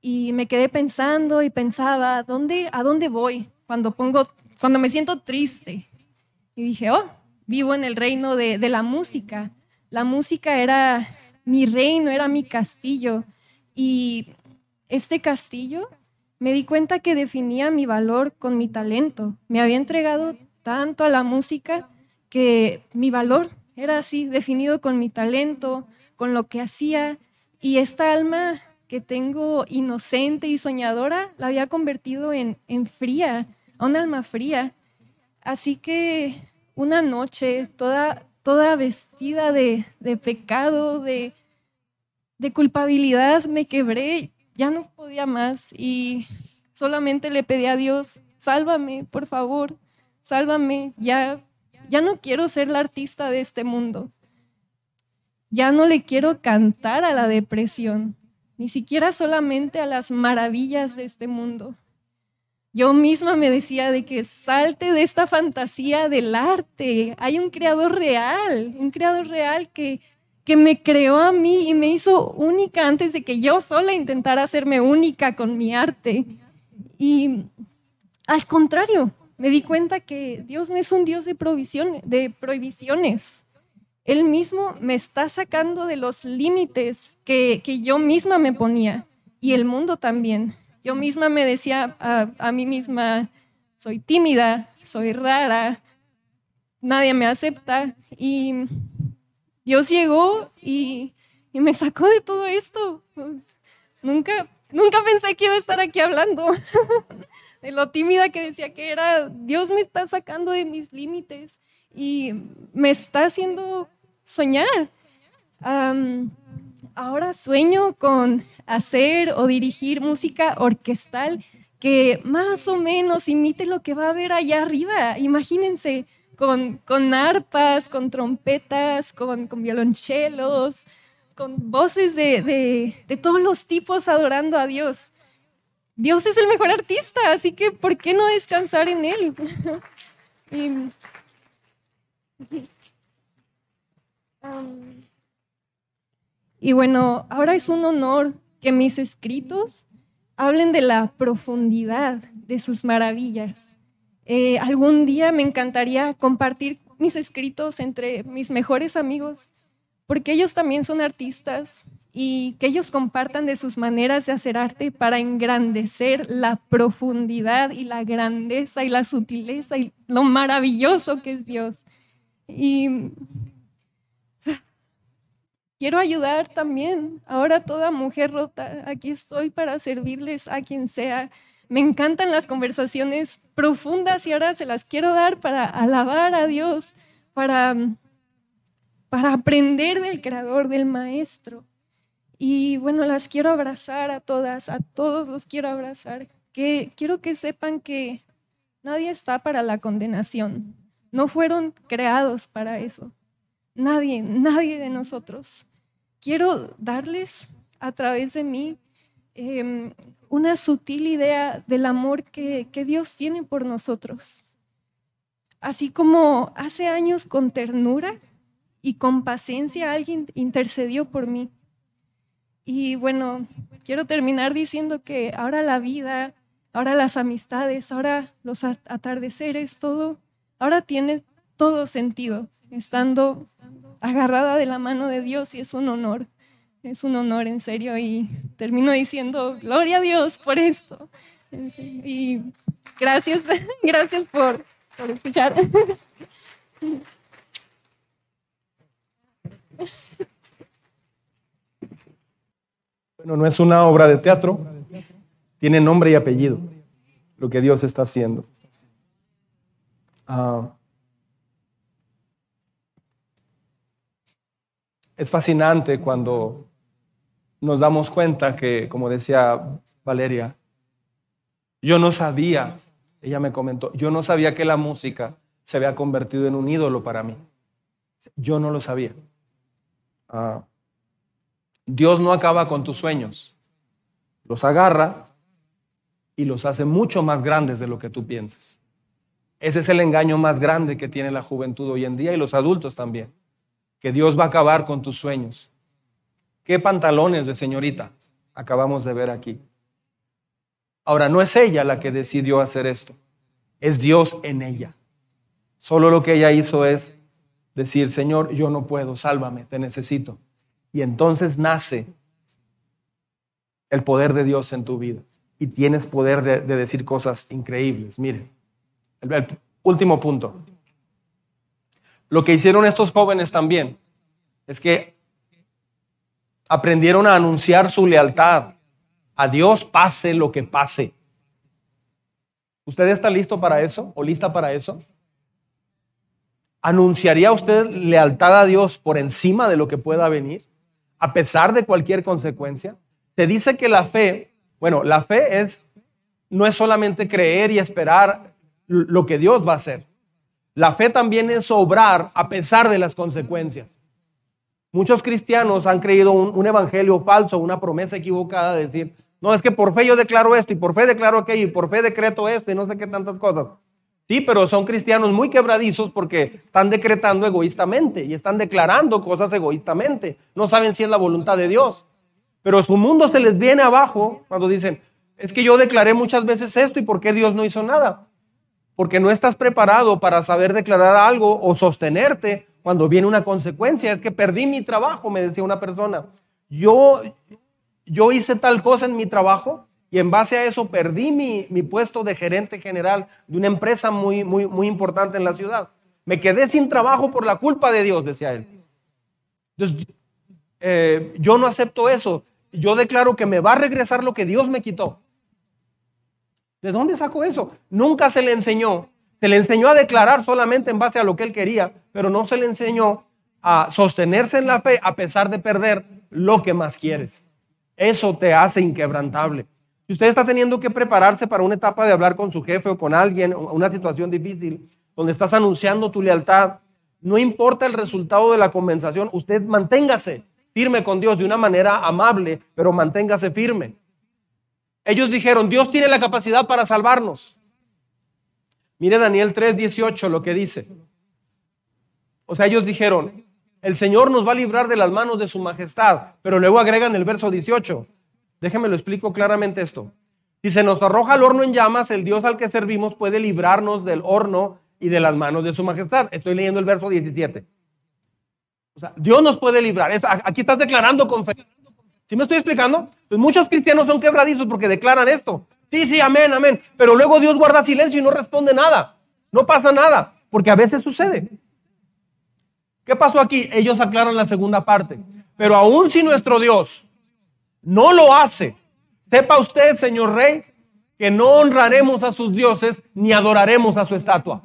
Y me quedé pensando y pensaba, ¿dónde, ¿a dónde voy cuando, pongo, cuando me siento triste? Y dije, oh, vivo en el reino de, de la música. La música era mi reino, era mi castillo. Y este castillo me di cuenta que definía mi valor con mi talento. Me había entregado tanto a la música que mi valor era así, definido con mi talento, con lo que hacía. Y esta alma que tengo inocente y soñadora la había convertido en, en fría, un alma fría. Así que una noche, toda, toda vestida de, de pecado, de, de culpabilidad, me quebré ya no podía más y solamente le pedí a Dios, sálvame, por favor, sálvame, ya, ya no quiero ser la artista de este mundo. Ya no le quiero cantar a la depresión, ni siquiera solamente a las maravillas de este mundo. Yo misma me decía de que salte de esta fantasía del arte. Hay un creador real, un creador real que que me creó a mí y me hizo única antes de que yo sola intentara hacerme única con mi arte. Y al contrario, me di cuenta que Dios no es un Dios de, prohibiciones. Él mismo me está sacando de los límites que, yo misma me ponía y el mundo también. Yo misma me decía a, a mí misma, soy tímida, soy rara, nadie me acepta y Dios llegó y, me sacó de todo esto. Nunca, nunca pensé que iba a estar aquí hablando de lo tímida que decía que era. Dios me está sacando de mis límites y me está haciendo soñar. ahora sueño con hacer o dirigir música orquestal que más o menos imite lo que va a haber allá arriba. Imagínense, con, con arpas, con trompetas, con, con violonchelos, con voces de, de, todos los tipos adorando a Dios. Dios es el mejor artista, así que ¿por qué no descansar en Él? y bueno, ahora es un honor que mis escritos hablen de la profundidad de sus maravillas eh, algún día me encantaría compartir mis escritos entre mis mejores amigos, porque ellos también son artistas y que ellos compartan de sus maneras de hacer arte para engrandecer la profundidad y la grandeza y la sutileza y lo maravilloso que es Dios. Y quiero ayudar también. Ahora toda mujer rota, aquí estoy para servirles a quien sea me encantan las conversaciones profundas y ahora se las quiero dar para alabar a Dios, para, para aprender del Creador, del Maestro. Y bueno, las quiero abrazar a todas, a todos los quiero abrazar. Que quiero que sepan que nadie está para la condenación. No fueron creados para eso. Nadie, nadie de nosotros. Quiero darles a través de mí em, una sutil idea del amor que, Dios tiene por nosotros. Así como hace años con ternura y con paciencia alguien intercedió por mí. Y bueno, quiero terminar diciendo que ahora la vida, ahora las amistades, ahora los atardeceres, todo, ahora tiene todo sentido, estando agarrada de la mano de Dios y es un honor es un honor en serio y termino diciendo, gloria a Dios por esto. Y gracias, gracias por, por escuchar.
Bueno, no es una obra de teatro, tiene nombre y apellido, lo que Dios está haciendo. Ah, es fascinante cuando nos damos cuenta que, como decía Valeria, yo no sabía, ella me comentó, yo no sabía que la música se había convertido en un ídolo para mí. Yo no lo sabía. Ah, Dios no acaba con tus sueños, los agarra y los hace mucho más grandes de lo que tú piensas. Ese es el engaño más grande que tiene la juventud hoy en día y los adultos también. Que Dios va a acabar con tus sueños. ¿Qué pantalones de señorita acabamos de ver aquí? Ahora, no es ella la que decidió hacer esto, es Dios en ella. Solo lo que ella hizo es decir, Señor, yo no puedo, sálvame, te necesito. Y entonces nace el poder de Dios en tu vida. Y tienes poder de, decir cosas increíbles. Mire, el, último punto. Lo que hicieron estos jóvenes también es que aprendieron a anunciar su lealtad a Dios pase lo que pase. ¿Usted está listo para eso o lista para eso? ¿Anunciaría usted lealtad a Dios por encima de lo que pueda venir, a pesar de cualquier consecuencia? Se dice que la fe, bueno, la fe es no es solamente creer y esperar lo que Dios va a hacer. La fe también es obrar a pesar de las consecuencias. Muchos cristianos han creído un, evangelio falso, una promesa equivocada de decir, no, es que por fe yo declaro esto y por fe declaro aquello y por fe decreto esto y no sé qué tantas cosas. Sí, pero son cristianos muy quebradizos porque están decretando egoístamente y están declarando cosas egoístamente. No saben si es la voluntad de Dios. Pero su mundo se les viene abajo cuando dicen, es que yo declaré muchas veces esto y ¿por qué Dios no hizo nada? Porque no estás preparado para saber declarar algo o sostenerte cuando viene una consecuencia. Es que perdí mi trabajo, me decía una persona. Yo, yo hice tal cosa en mi trabajo y en base a eso perdí mi, mi puesto de gerente general de una empresa muy, muy, muy importante en la ciudad. Me quedé sin trabajo por la culpa de Dios, decía él. Entonces, eh, yo no acepto eso. Yo declaro que me va a regresar lo que Dios me quitó. ¿De dónde sacó eso? Nunca se le enseñó. Se le enseñó a declarar solamente en base a lo que él quería, pero no se le enseñó a sostenerse en la fe a pesar de perder lo que más quieres. Eso te hace inquebrantable. Si usted está teniendo que prepararse para una etapa de hablar con su jefe o con alguien, una situación difícil, donde estás anunciando tu lealtad, no importa el resultado de la conversación, usted manténgase firme con Dios de una manera amable, pero manténgase firme. Ellos dijeron, Dios tiene la capacidad para salvarnos. Mire Daniel 3:18 lo que dice. O sea, ellos dijeron, el Señor nos va a librar de las manos de su majestad, pero luego agregan el verso 18. Déjenme lo explico claramente esto. Si se nos arroja al horno en llamas, el Dios al que servimos puede librarnos del horno y de las manos de su majestad. Estoy leyendo el verso 17. O sea, Dios nos puede librar. Aquí estás declarando con fe. ¿Sí me estoy explicando? Pues muchos cristianos son quebradizos porque declaran esto. Sí, sí, amén, amén. Pero luego Dios guarda silencio y no responde nada. No pasa nada, porque a veces sucede. ¿Qué pasó aquí? Ellos aclaran la segunda parte. Pero aún si nuestro Dios no lo hace. Sepa usted, señor rey, que no honraremos a sus dioses ni adoraremos a su estatua.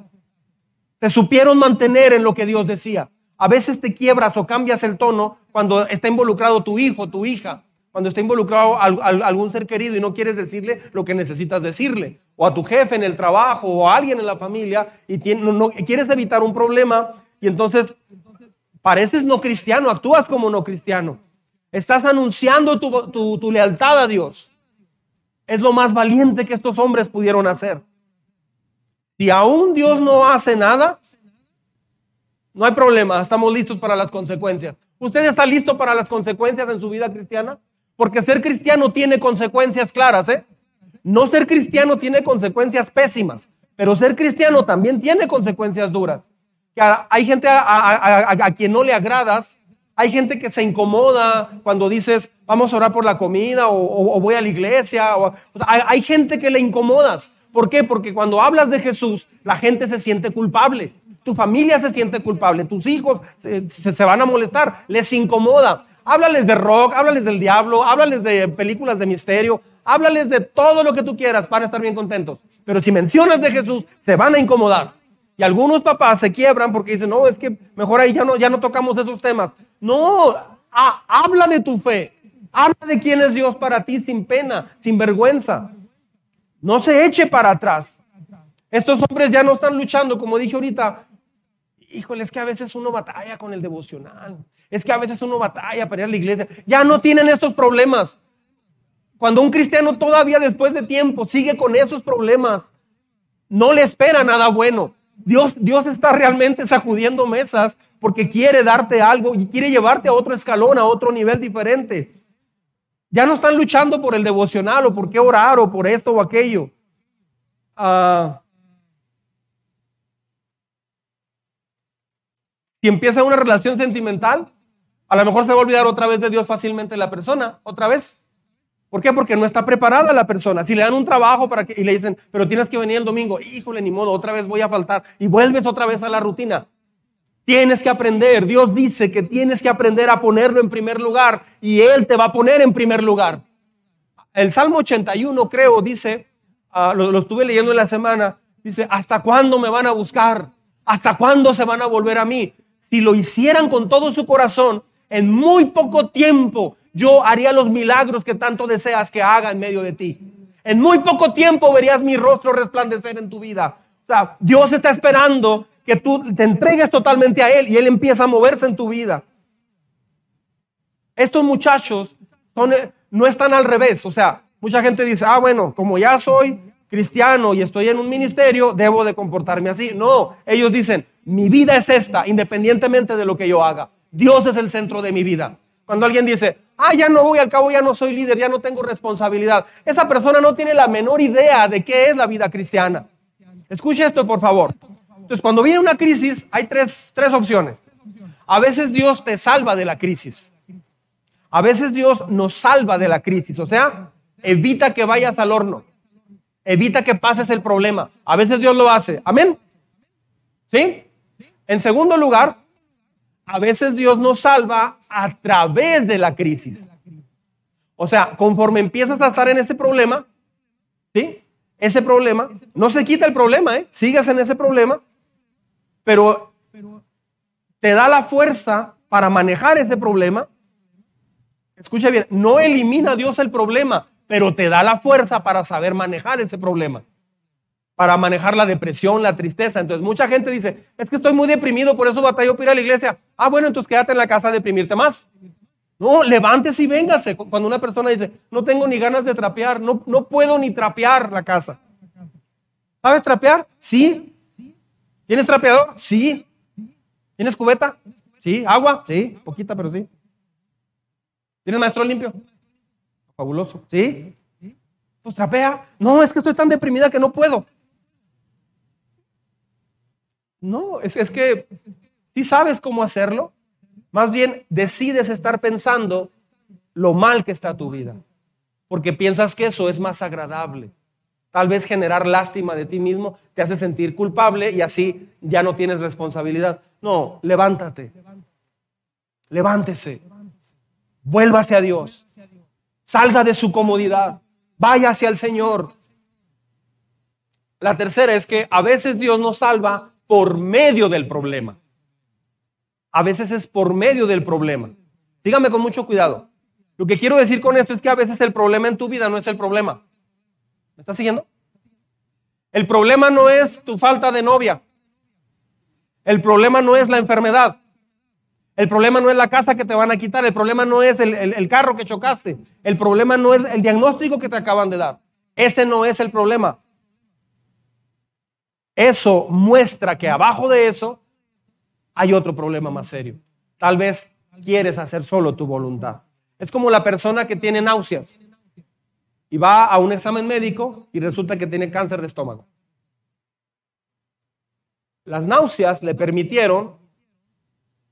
Se supieron mantener en lo que Dios decía. A veces te quiebras o cambias el tono cuando está involucrado tu hijo, tu hija, cuando está involucrado algún ser querido y no quieres decirle lo que necesitas decirle, o a tu jefe en el trabajo, o a alguien en la familia, y quieres evitar un problema, y entonces pareces no cristiano, actúas como no cristiano. Estás anunciando tu, lealtad a Dios. Es lo más valiente que estos hombres pudieron hacer. Si aún Dios no hace nada, no hay problema, estamos listos para las consecuencias. ¿Usted está listo para las consecuencias en su vida cristiana? Porque ser cristiano tiene consecuencias claras, ¿eh? No ser cristiano tiene consecuencias pésimas, pero ser cristiano también tiene consecuencias duras. Hay gente a quien no le agradas hay gente que se incomoda cuando dices, vamos a orar por la comida o, voy a la iglesia. O, hay, gente que le incomodas. ¿Por qué? Porque cuando hablas de Jesús, la gente se siente culpable. Tu familia se siente culpable. Tus hijos se, van a molestar. Les incomoda. Háblales de rock, háblales del diablo, háblales de películas de misterio, háblales de todo lo que tú quieras para estar bien contentos. Pero si mencionas de Jesús, se van a incomodar. Y algunos papás se quiebran porque dicen, no, es que mejor ahí ya no, ya no tocamos esos temas. No, habla de tu fe. Habla de quién es Dios para ti sin pena, sin vergüenza. No se eche para atrás. Estos hombres ya no están luchando, como dije ahorita. Híjole, es que a veces uno batalla con el devocional. Es que a veces uno batalla para ir a la iglesia. Ya no tienen estos problemas. Cuando un cristiano todavía después de tiempo sigue con esos problemas, no le espera nada bueno. Dios, Dios está realmente sacudiendo mesas porque quiere darte algo y quiere llevarte a otro escalón, a otro nivel diferente. Ya no están luchando por el devocional o por qué orar o por esto o aquello. Ah, si empieza una relación sentimental, a lo mejor se va a olvidar otra vez de Dios fácilmente la persona, otra vez. ¿Por qué? Porque no está preparada la persona. Si le dan un trabajo para que, y le dicen, pero tienes que venir el domingo, híjole, ni modo, otra vez voy a faltar. Y vuelves otra vez a la rutina. Tienes que aprender. Dios dice que tienes que aprender a ponerlo en primer lugar y Él te va a poner en primer lugar. El Salmo 81, creo, dice, ah, lo, lo estuve leyendo en la semana, dice, ¿hasta cuándo me van a buscar? ¿Hasta cuándo se van a volver a mí? Si lo hicieran con todo su corazón, en muy poco tiempo yo haría los milagros que tanto deseas que haga en medio de ti. En muy poco tiempo verías mi rostro resplandecer en tu vida. O sea, Dios está esperando que tú te entregues totalmente a Él y Él empieza a moverse en tu vida. Estos muchachos no están al revés. O sea, mucha gente dice, ah, bueno, como ya soy cristiano y estoy en un ministerio, debo de comportarme así. No, ellos dicen, mi vida es esta, independientemente de lo que yo haga. Dios es el centro de mi vida. Cuando alguien dice, ah, ya no voy, al cabo ya no soy líder, ya no tengo responsabilidad, esa persona no tiene la menor idea de qué es la vida cristiana. Escuche esto, por favor. Entonces, cuando viene una crisis, hay tres, tres opciones. A veces Dios te salva de la crisis. A veces Dios nos salva de la crisis. O sea, evita que vayas al horno. Evita que pases el problema. A veces Dios lo hace. Amén. ¿Sí? En segundo lugar, a veces Dios nos salva a través de la crisis. O sea, conforme empiezas a estar en ese problema, ¿sí? Ese problema, no se quita el problema, ¿eh? Sigues en ese problema, pero te da la fuerza para manejar ese problema. Escucha bien, no elimina Dios el problema, pero te da la fuerza para saber manejar ese problema para manejar la depresión, la tristeza. Entonces mucha gente dice, es que estoy muy deprimido, por eso batallo para ir a la iglesia. Ah, bueno, entonces quédate en la casa a deprimirte más. No, levántese y véngase. Cuando una persona dice, no tengo ni ganas de trapear, no, no puedo ni trapear la casa. ¿Sabes trapear? Sí. ¿Tienes trapeador? Sí. ¿Tienes cubeta? Sí. ¿Agua? Sí. Poquita, pero sí. ¿Tienes maestro limpio? Fabuloso. ¿Sí? Pues trapea. No, es que estoy tan deprimida que no puedo. No, es, es que si sabes cómo hacerlo, más bien decides estar pensando lo mal que está tu vida, porque piensas que eso es más agradable. Tal vez generar lástima de ti mismo te hace sentir culpable y así ya no tienes responsabilidad. No, levántate. Levántese. Vuélvase a Dios. Salga de su comodidad. Vaya hacia el Señor. La tercera es que a veces Dios nos salva por medio del problema. A veces es por medio del problema. Dígame con mucho cuidado. Lo que quiero decir con esto es que a veces el problema en tu vida no es el problema. ¿Me estás siguiendo? El problema no es tu falta de novia. El problema no es la enfermedad. El problema no es la casa que te van a quitar. El problema no es el, el carro que chocaste. El problema no es el diagnóstico que te acaban de dar. Ese no es el problema. Eso muestra que abajo de eso hay otro problema más serio. Tal vez quieres hacer solo tu voluntad. Es como la persona que tiene náuseas y va a un examen médico y resulta que tiene cáncer de estómago. Las náuseas le permitieron,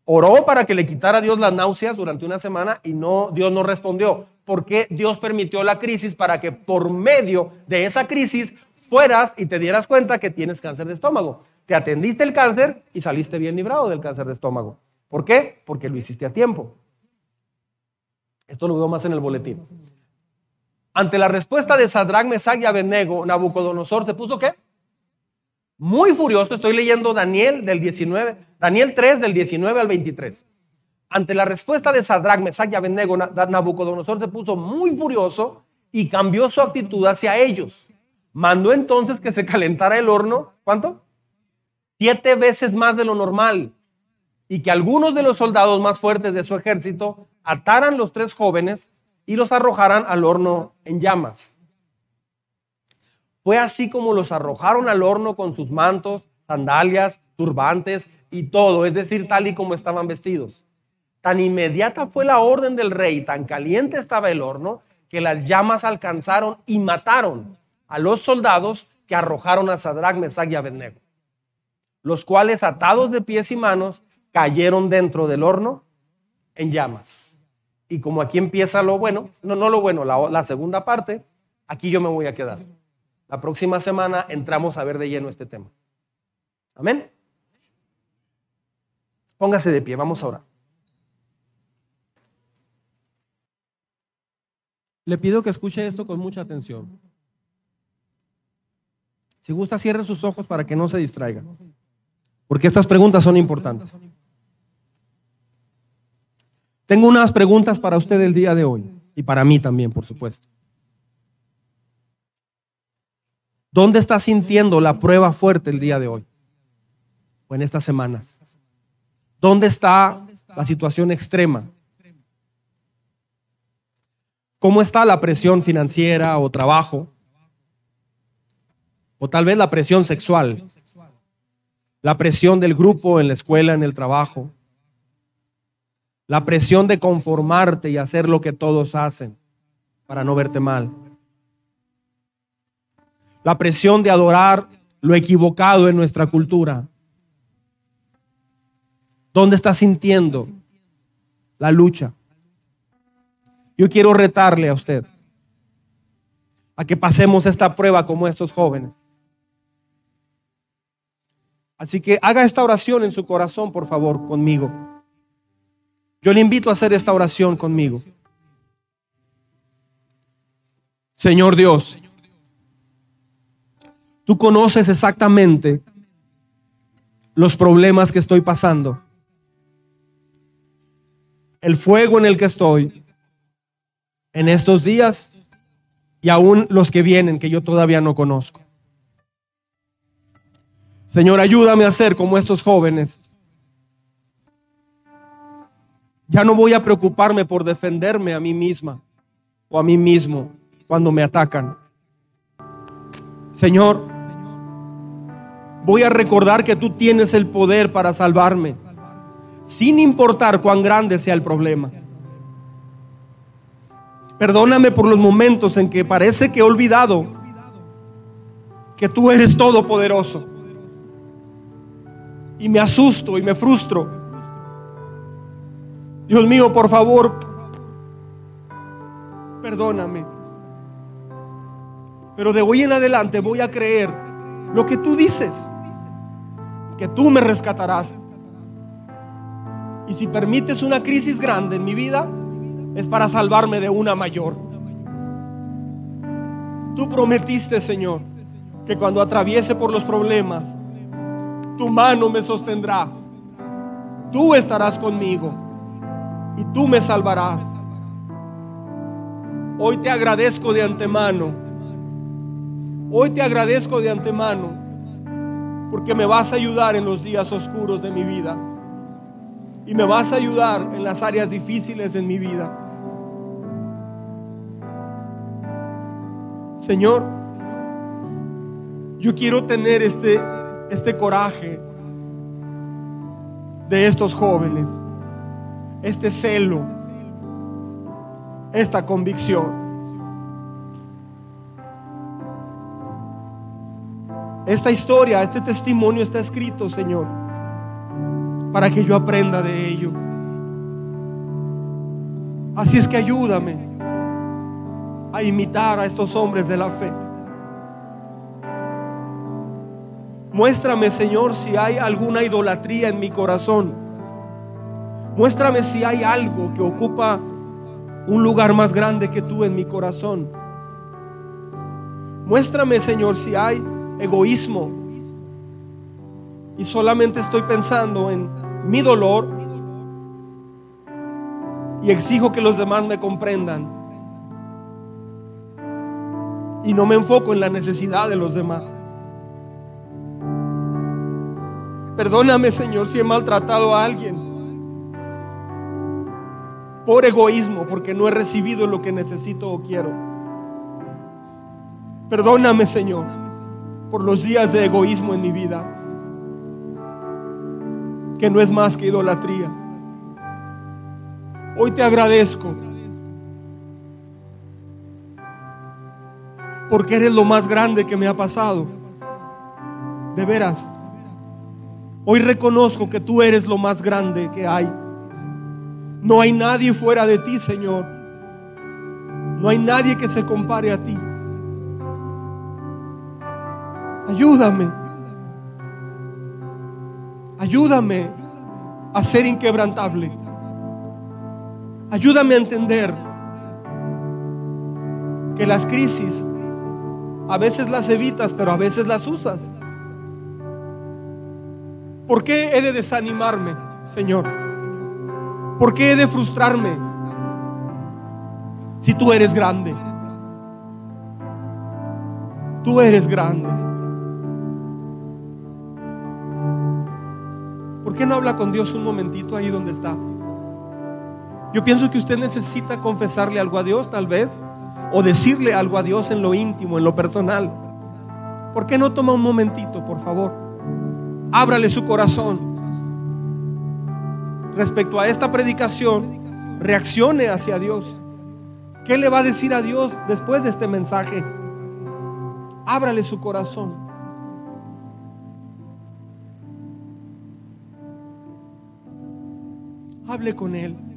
oró para que le quitara Dios las náuseas durante una semana y no, Dios no respondió. Porque Dios permitió la crisis para que por medio de esa crisis fueras y te dieras cuenta que tienes cáncer de estómago. Te atendiste el cáncer y saliste bien librado del cáncer de estómago. ¿Por qué? Porque lo hiciste a tiempo. Esto lo veo más en el boletín. Ante la respuesta de Sadrach, Mesach y Abednego, Nabucodonosor se puso qué? Muy furioso. Estoy leyendo Daniel del 19, Daniel 3 del 19 al 23. Ante la respuesta de Sadrach, Mesach y Abednego, Nabucodonosor se puso muy furioso y cambió su actitud hacia ellos. Mandó entonces que se calentara el horno, ¿cuánto? Siete veces más de lo normal. Y que algunos de los soldados más fuertes de su ejército ataran los tres jóvenes y los arrojaran al horno en llamas. Fue así como los arrojaron al horno con sus mantos, sandalias, turbantes y todo, es decir, tal y como estaban vestidos. Tan inmediata fue la orden del rey, tan caliente estaba el horno, que las llamas alcanzaron y mataron a los soldados que arrojaron a Sadrach, Mesach y Abednego, los cuales atados de pies y manos cayeron dentro del horno en llamas. Y como aquí empieza lo bueno, no, no lo bueno, la, la segunda parte, aquí yo me voy a quedar. La próxima semana entramos a ver de lleno este tema. Amén. Póngase de pie, vamos a orar. Le pido que escuche esto con mucha atención. Si gusta, cierre sus ojos para que no se distraiga. Porque estas preguntas son importantes. Tengo unas preguntas para usted el día de hoy y para mí también, por supuesto. ¿Dónde está sintiendo la prueba fuerte el día de hoy? O en estas semanas. ¿Dónde está la situación extrema? ¿Cómo está la presión financiera o trabajo? O tal vez la presión sexual. La presión del grupo en la escuela, en el trabajo la presión de conformarte y hacer lo que todos hacen para no verte mal. La presión de adorar lo equivocado en nuestra cultura. ¿Dónde estás sintiendo la lucha? Yo quiero retarle a usted a que pasemos esta prueba como estos jóvenes. Así que haga esta oración en su corazón, por favor, conmigo. Yo le invito a hacer esta oración conmigo. Señor Dios, tú conoces exactamente los problemas que estoy pasando, el fuego en el que estoy en estos días y aún los que vienen que yo todavía no conozco. Señor, ayúdame a ser como estos jóvenes ya no voy a preocuparme por defenderme a mí misma o a mí mismo cuando me atacan. Señor, voy a recordar que tú tienes el poder para salvarme, sin importar cuán grande sea el problema. Perdóname por los momentos en que parece que he olvidado que tú eres todopoderoso. Y me asusto y me frustro Dios mío, por favor, perdóname. Pero de hoy en adelante voy a creer lo que tú dices, que tú me rescatarás. Y si permites una crisis grande en mi vida, es para salvarme de una mayor. Tú prometiste, Señor, que cuando atraviese por los problemas, tu mano me sostendrá. Tú estarás conmigo y tú me salvarás. Hoy te agradezco de antemano. Hoy te agradezco de antemano porque me vas a ayudar en los días oscuros de mi vida y me vas a ayudar en las áreas difíciles de mi vida. Señor, yo quiero tener este, este coraje de estos jóvenes este celo, esta convicción. Esta historia, este testimonio está escrito, Señor, para que yo aprenda de ello. Así es que ayúdame a imitar a estos hombres de la fe. Muéstrame, Señor, si hay alguna idolatría en mi corazón Muéstrame si hay algo que ocupa un lugar más grande que tú en mi corazón. Muéstrame, Señor, si hay egoísmo y solamente estoy pensando en mi dolor y exijo que los demás me comprendan. Y no me enfoco en la necesidad de los demás. Perdóname, Señor, si he maltratado a alguien por egoísmo, porque no he recibido lo que necesito o quiero. Perdóname, Señor, por los días de egoísmo en mi vida, que no es más que idolatría. Hoy te agradezco porque eres lo más grande que me ha pasado. De veras. Hoy reconozco que tú eres lo más grande que hay. No hay nadie fuera de ti, Señor. No hay nadie que se compare a ti. Ayúdame. Ayúdame a ser inquebrantable. Ayúdame a entender que las crisis a veces las evitas, pero a veces las usas. ¿Por qué he de desanimarme, Señor? ¿Por qué he de frustrarme si tú eres grande? Tú eres grande. ¿Por qué no habla con Dios un momentito ahí donde está? Yo pienso que usted necesita confesarle algo a Dios, tal vez, o decirle algo a Dios en lo íntimo, en lo personal. ¿Por qué no toma un momentito, por favor? ábrale su corazón respecto a esta predicación, reaccione hacia Dios. ¿Qué le va a decir a Dios después de este mensaje? Ábrale su corazón. Hable con Él.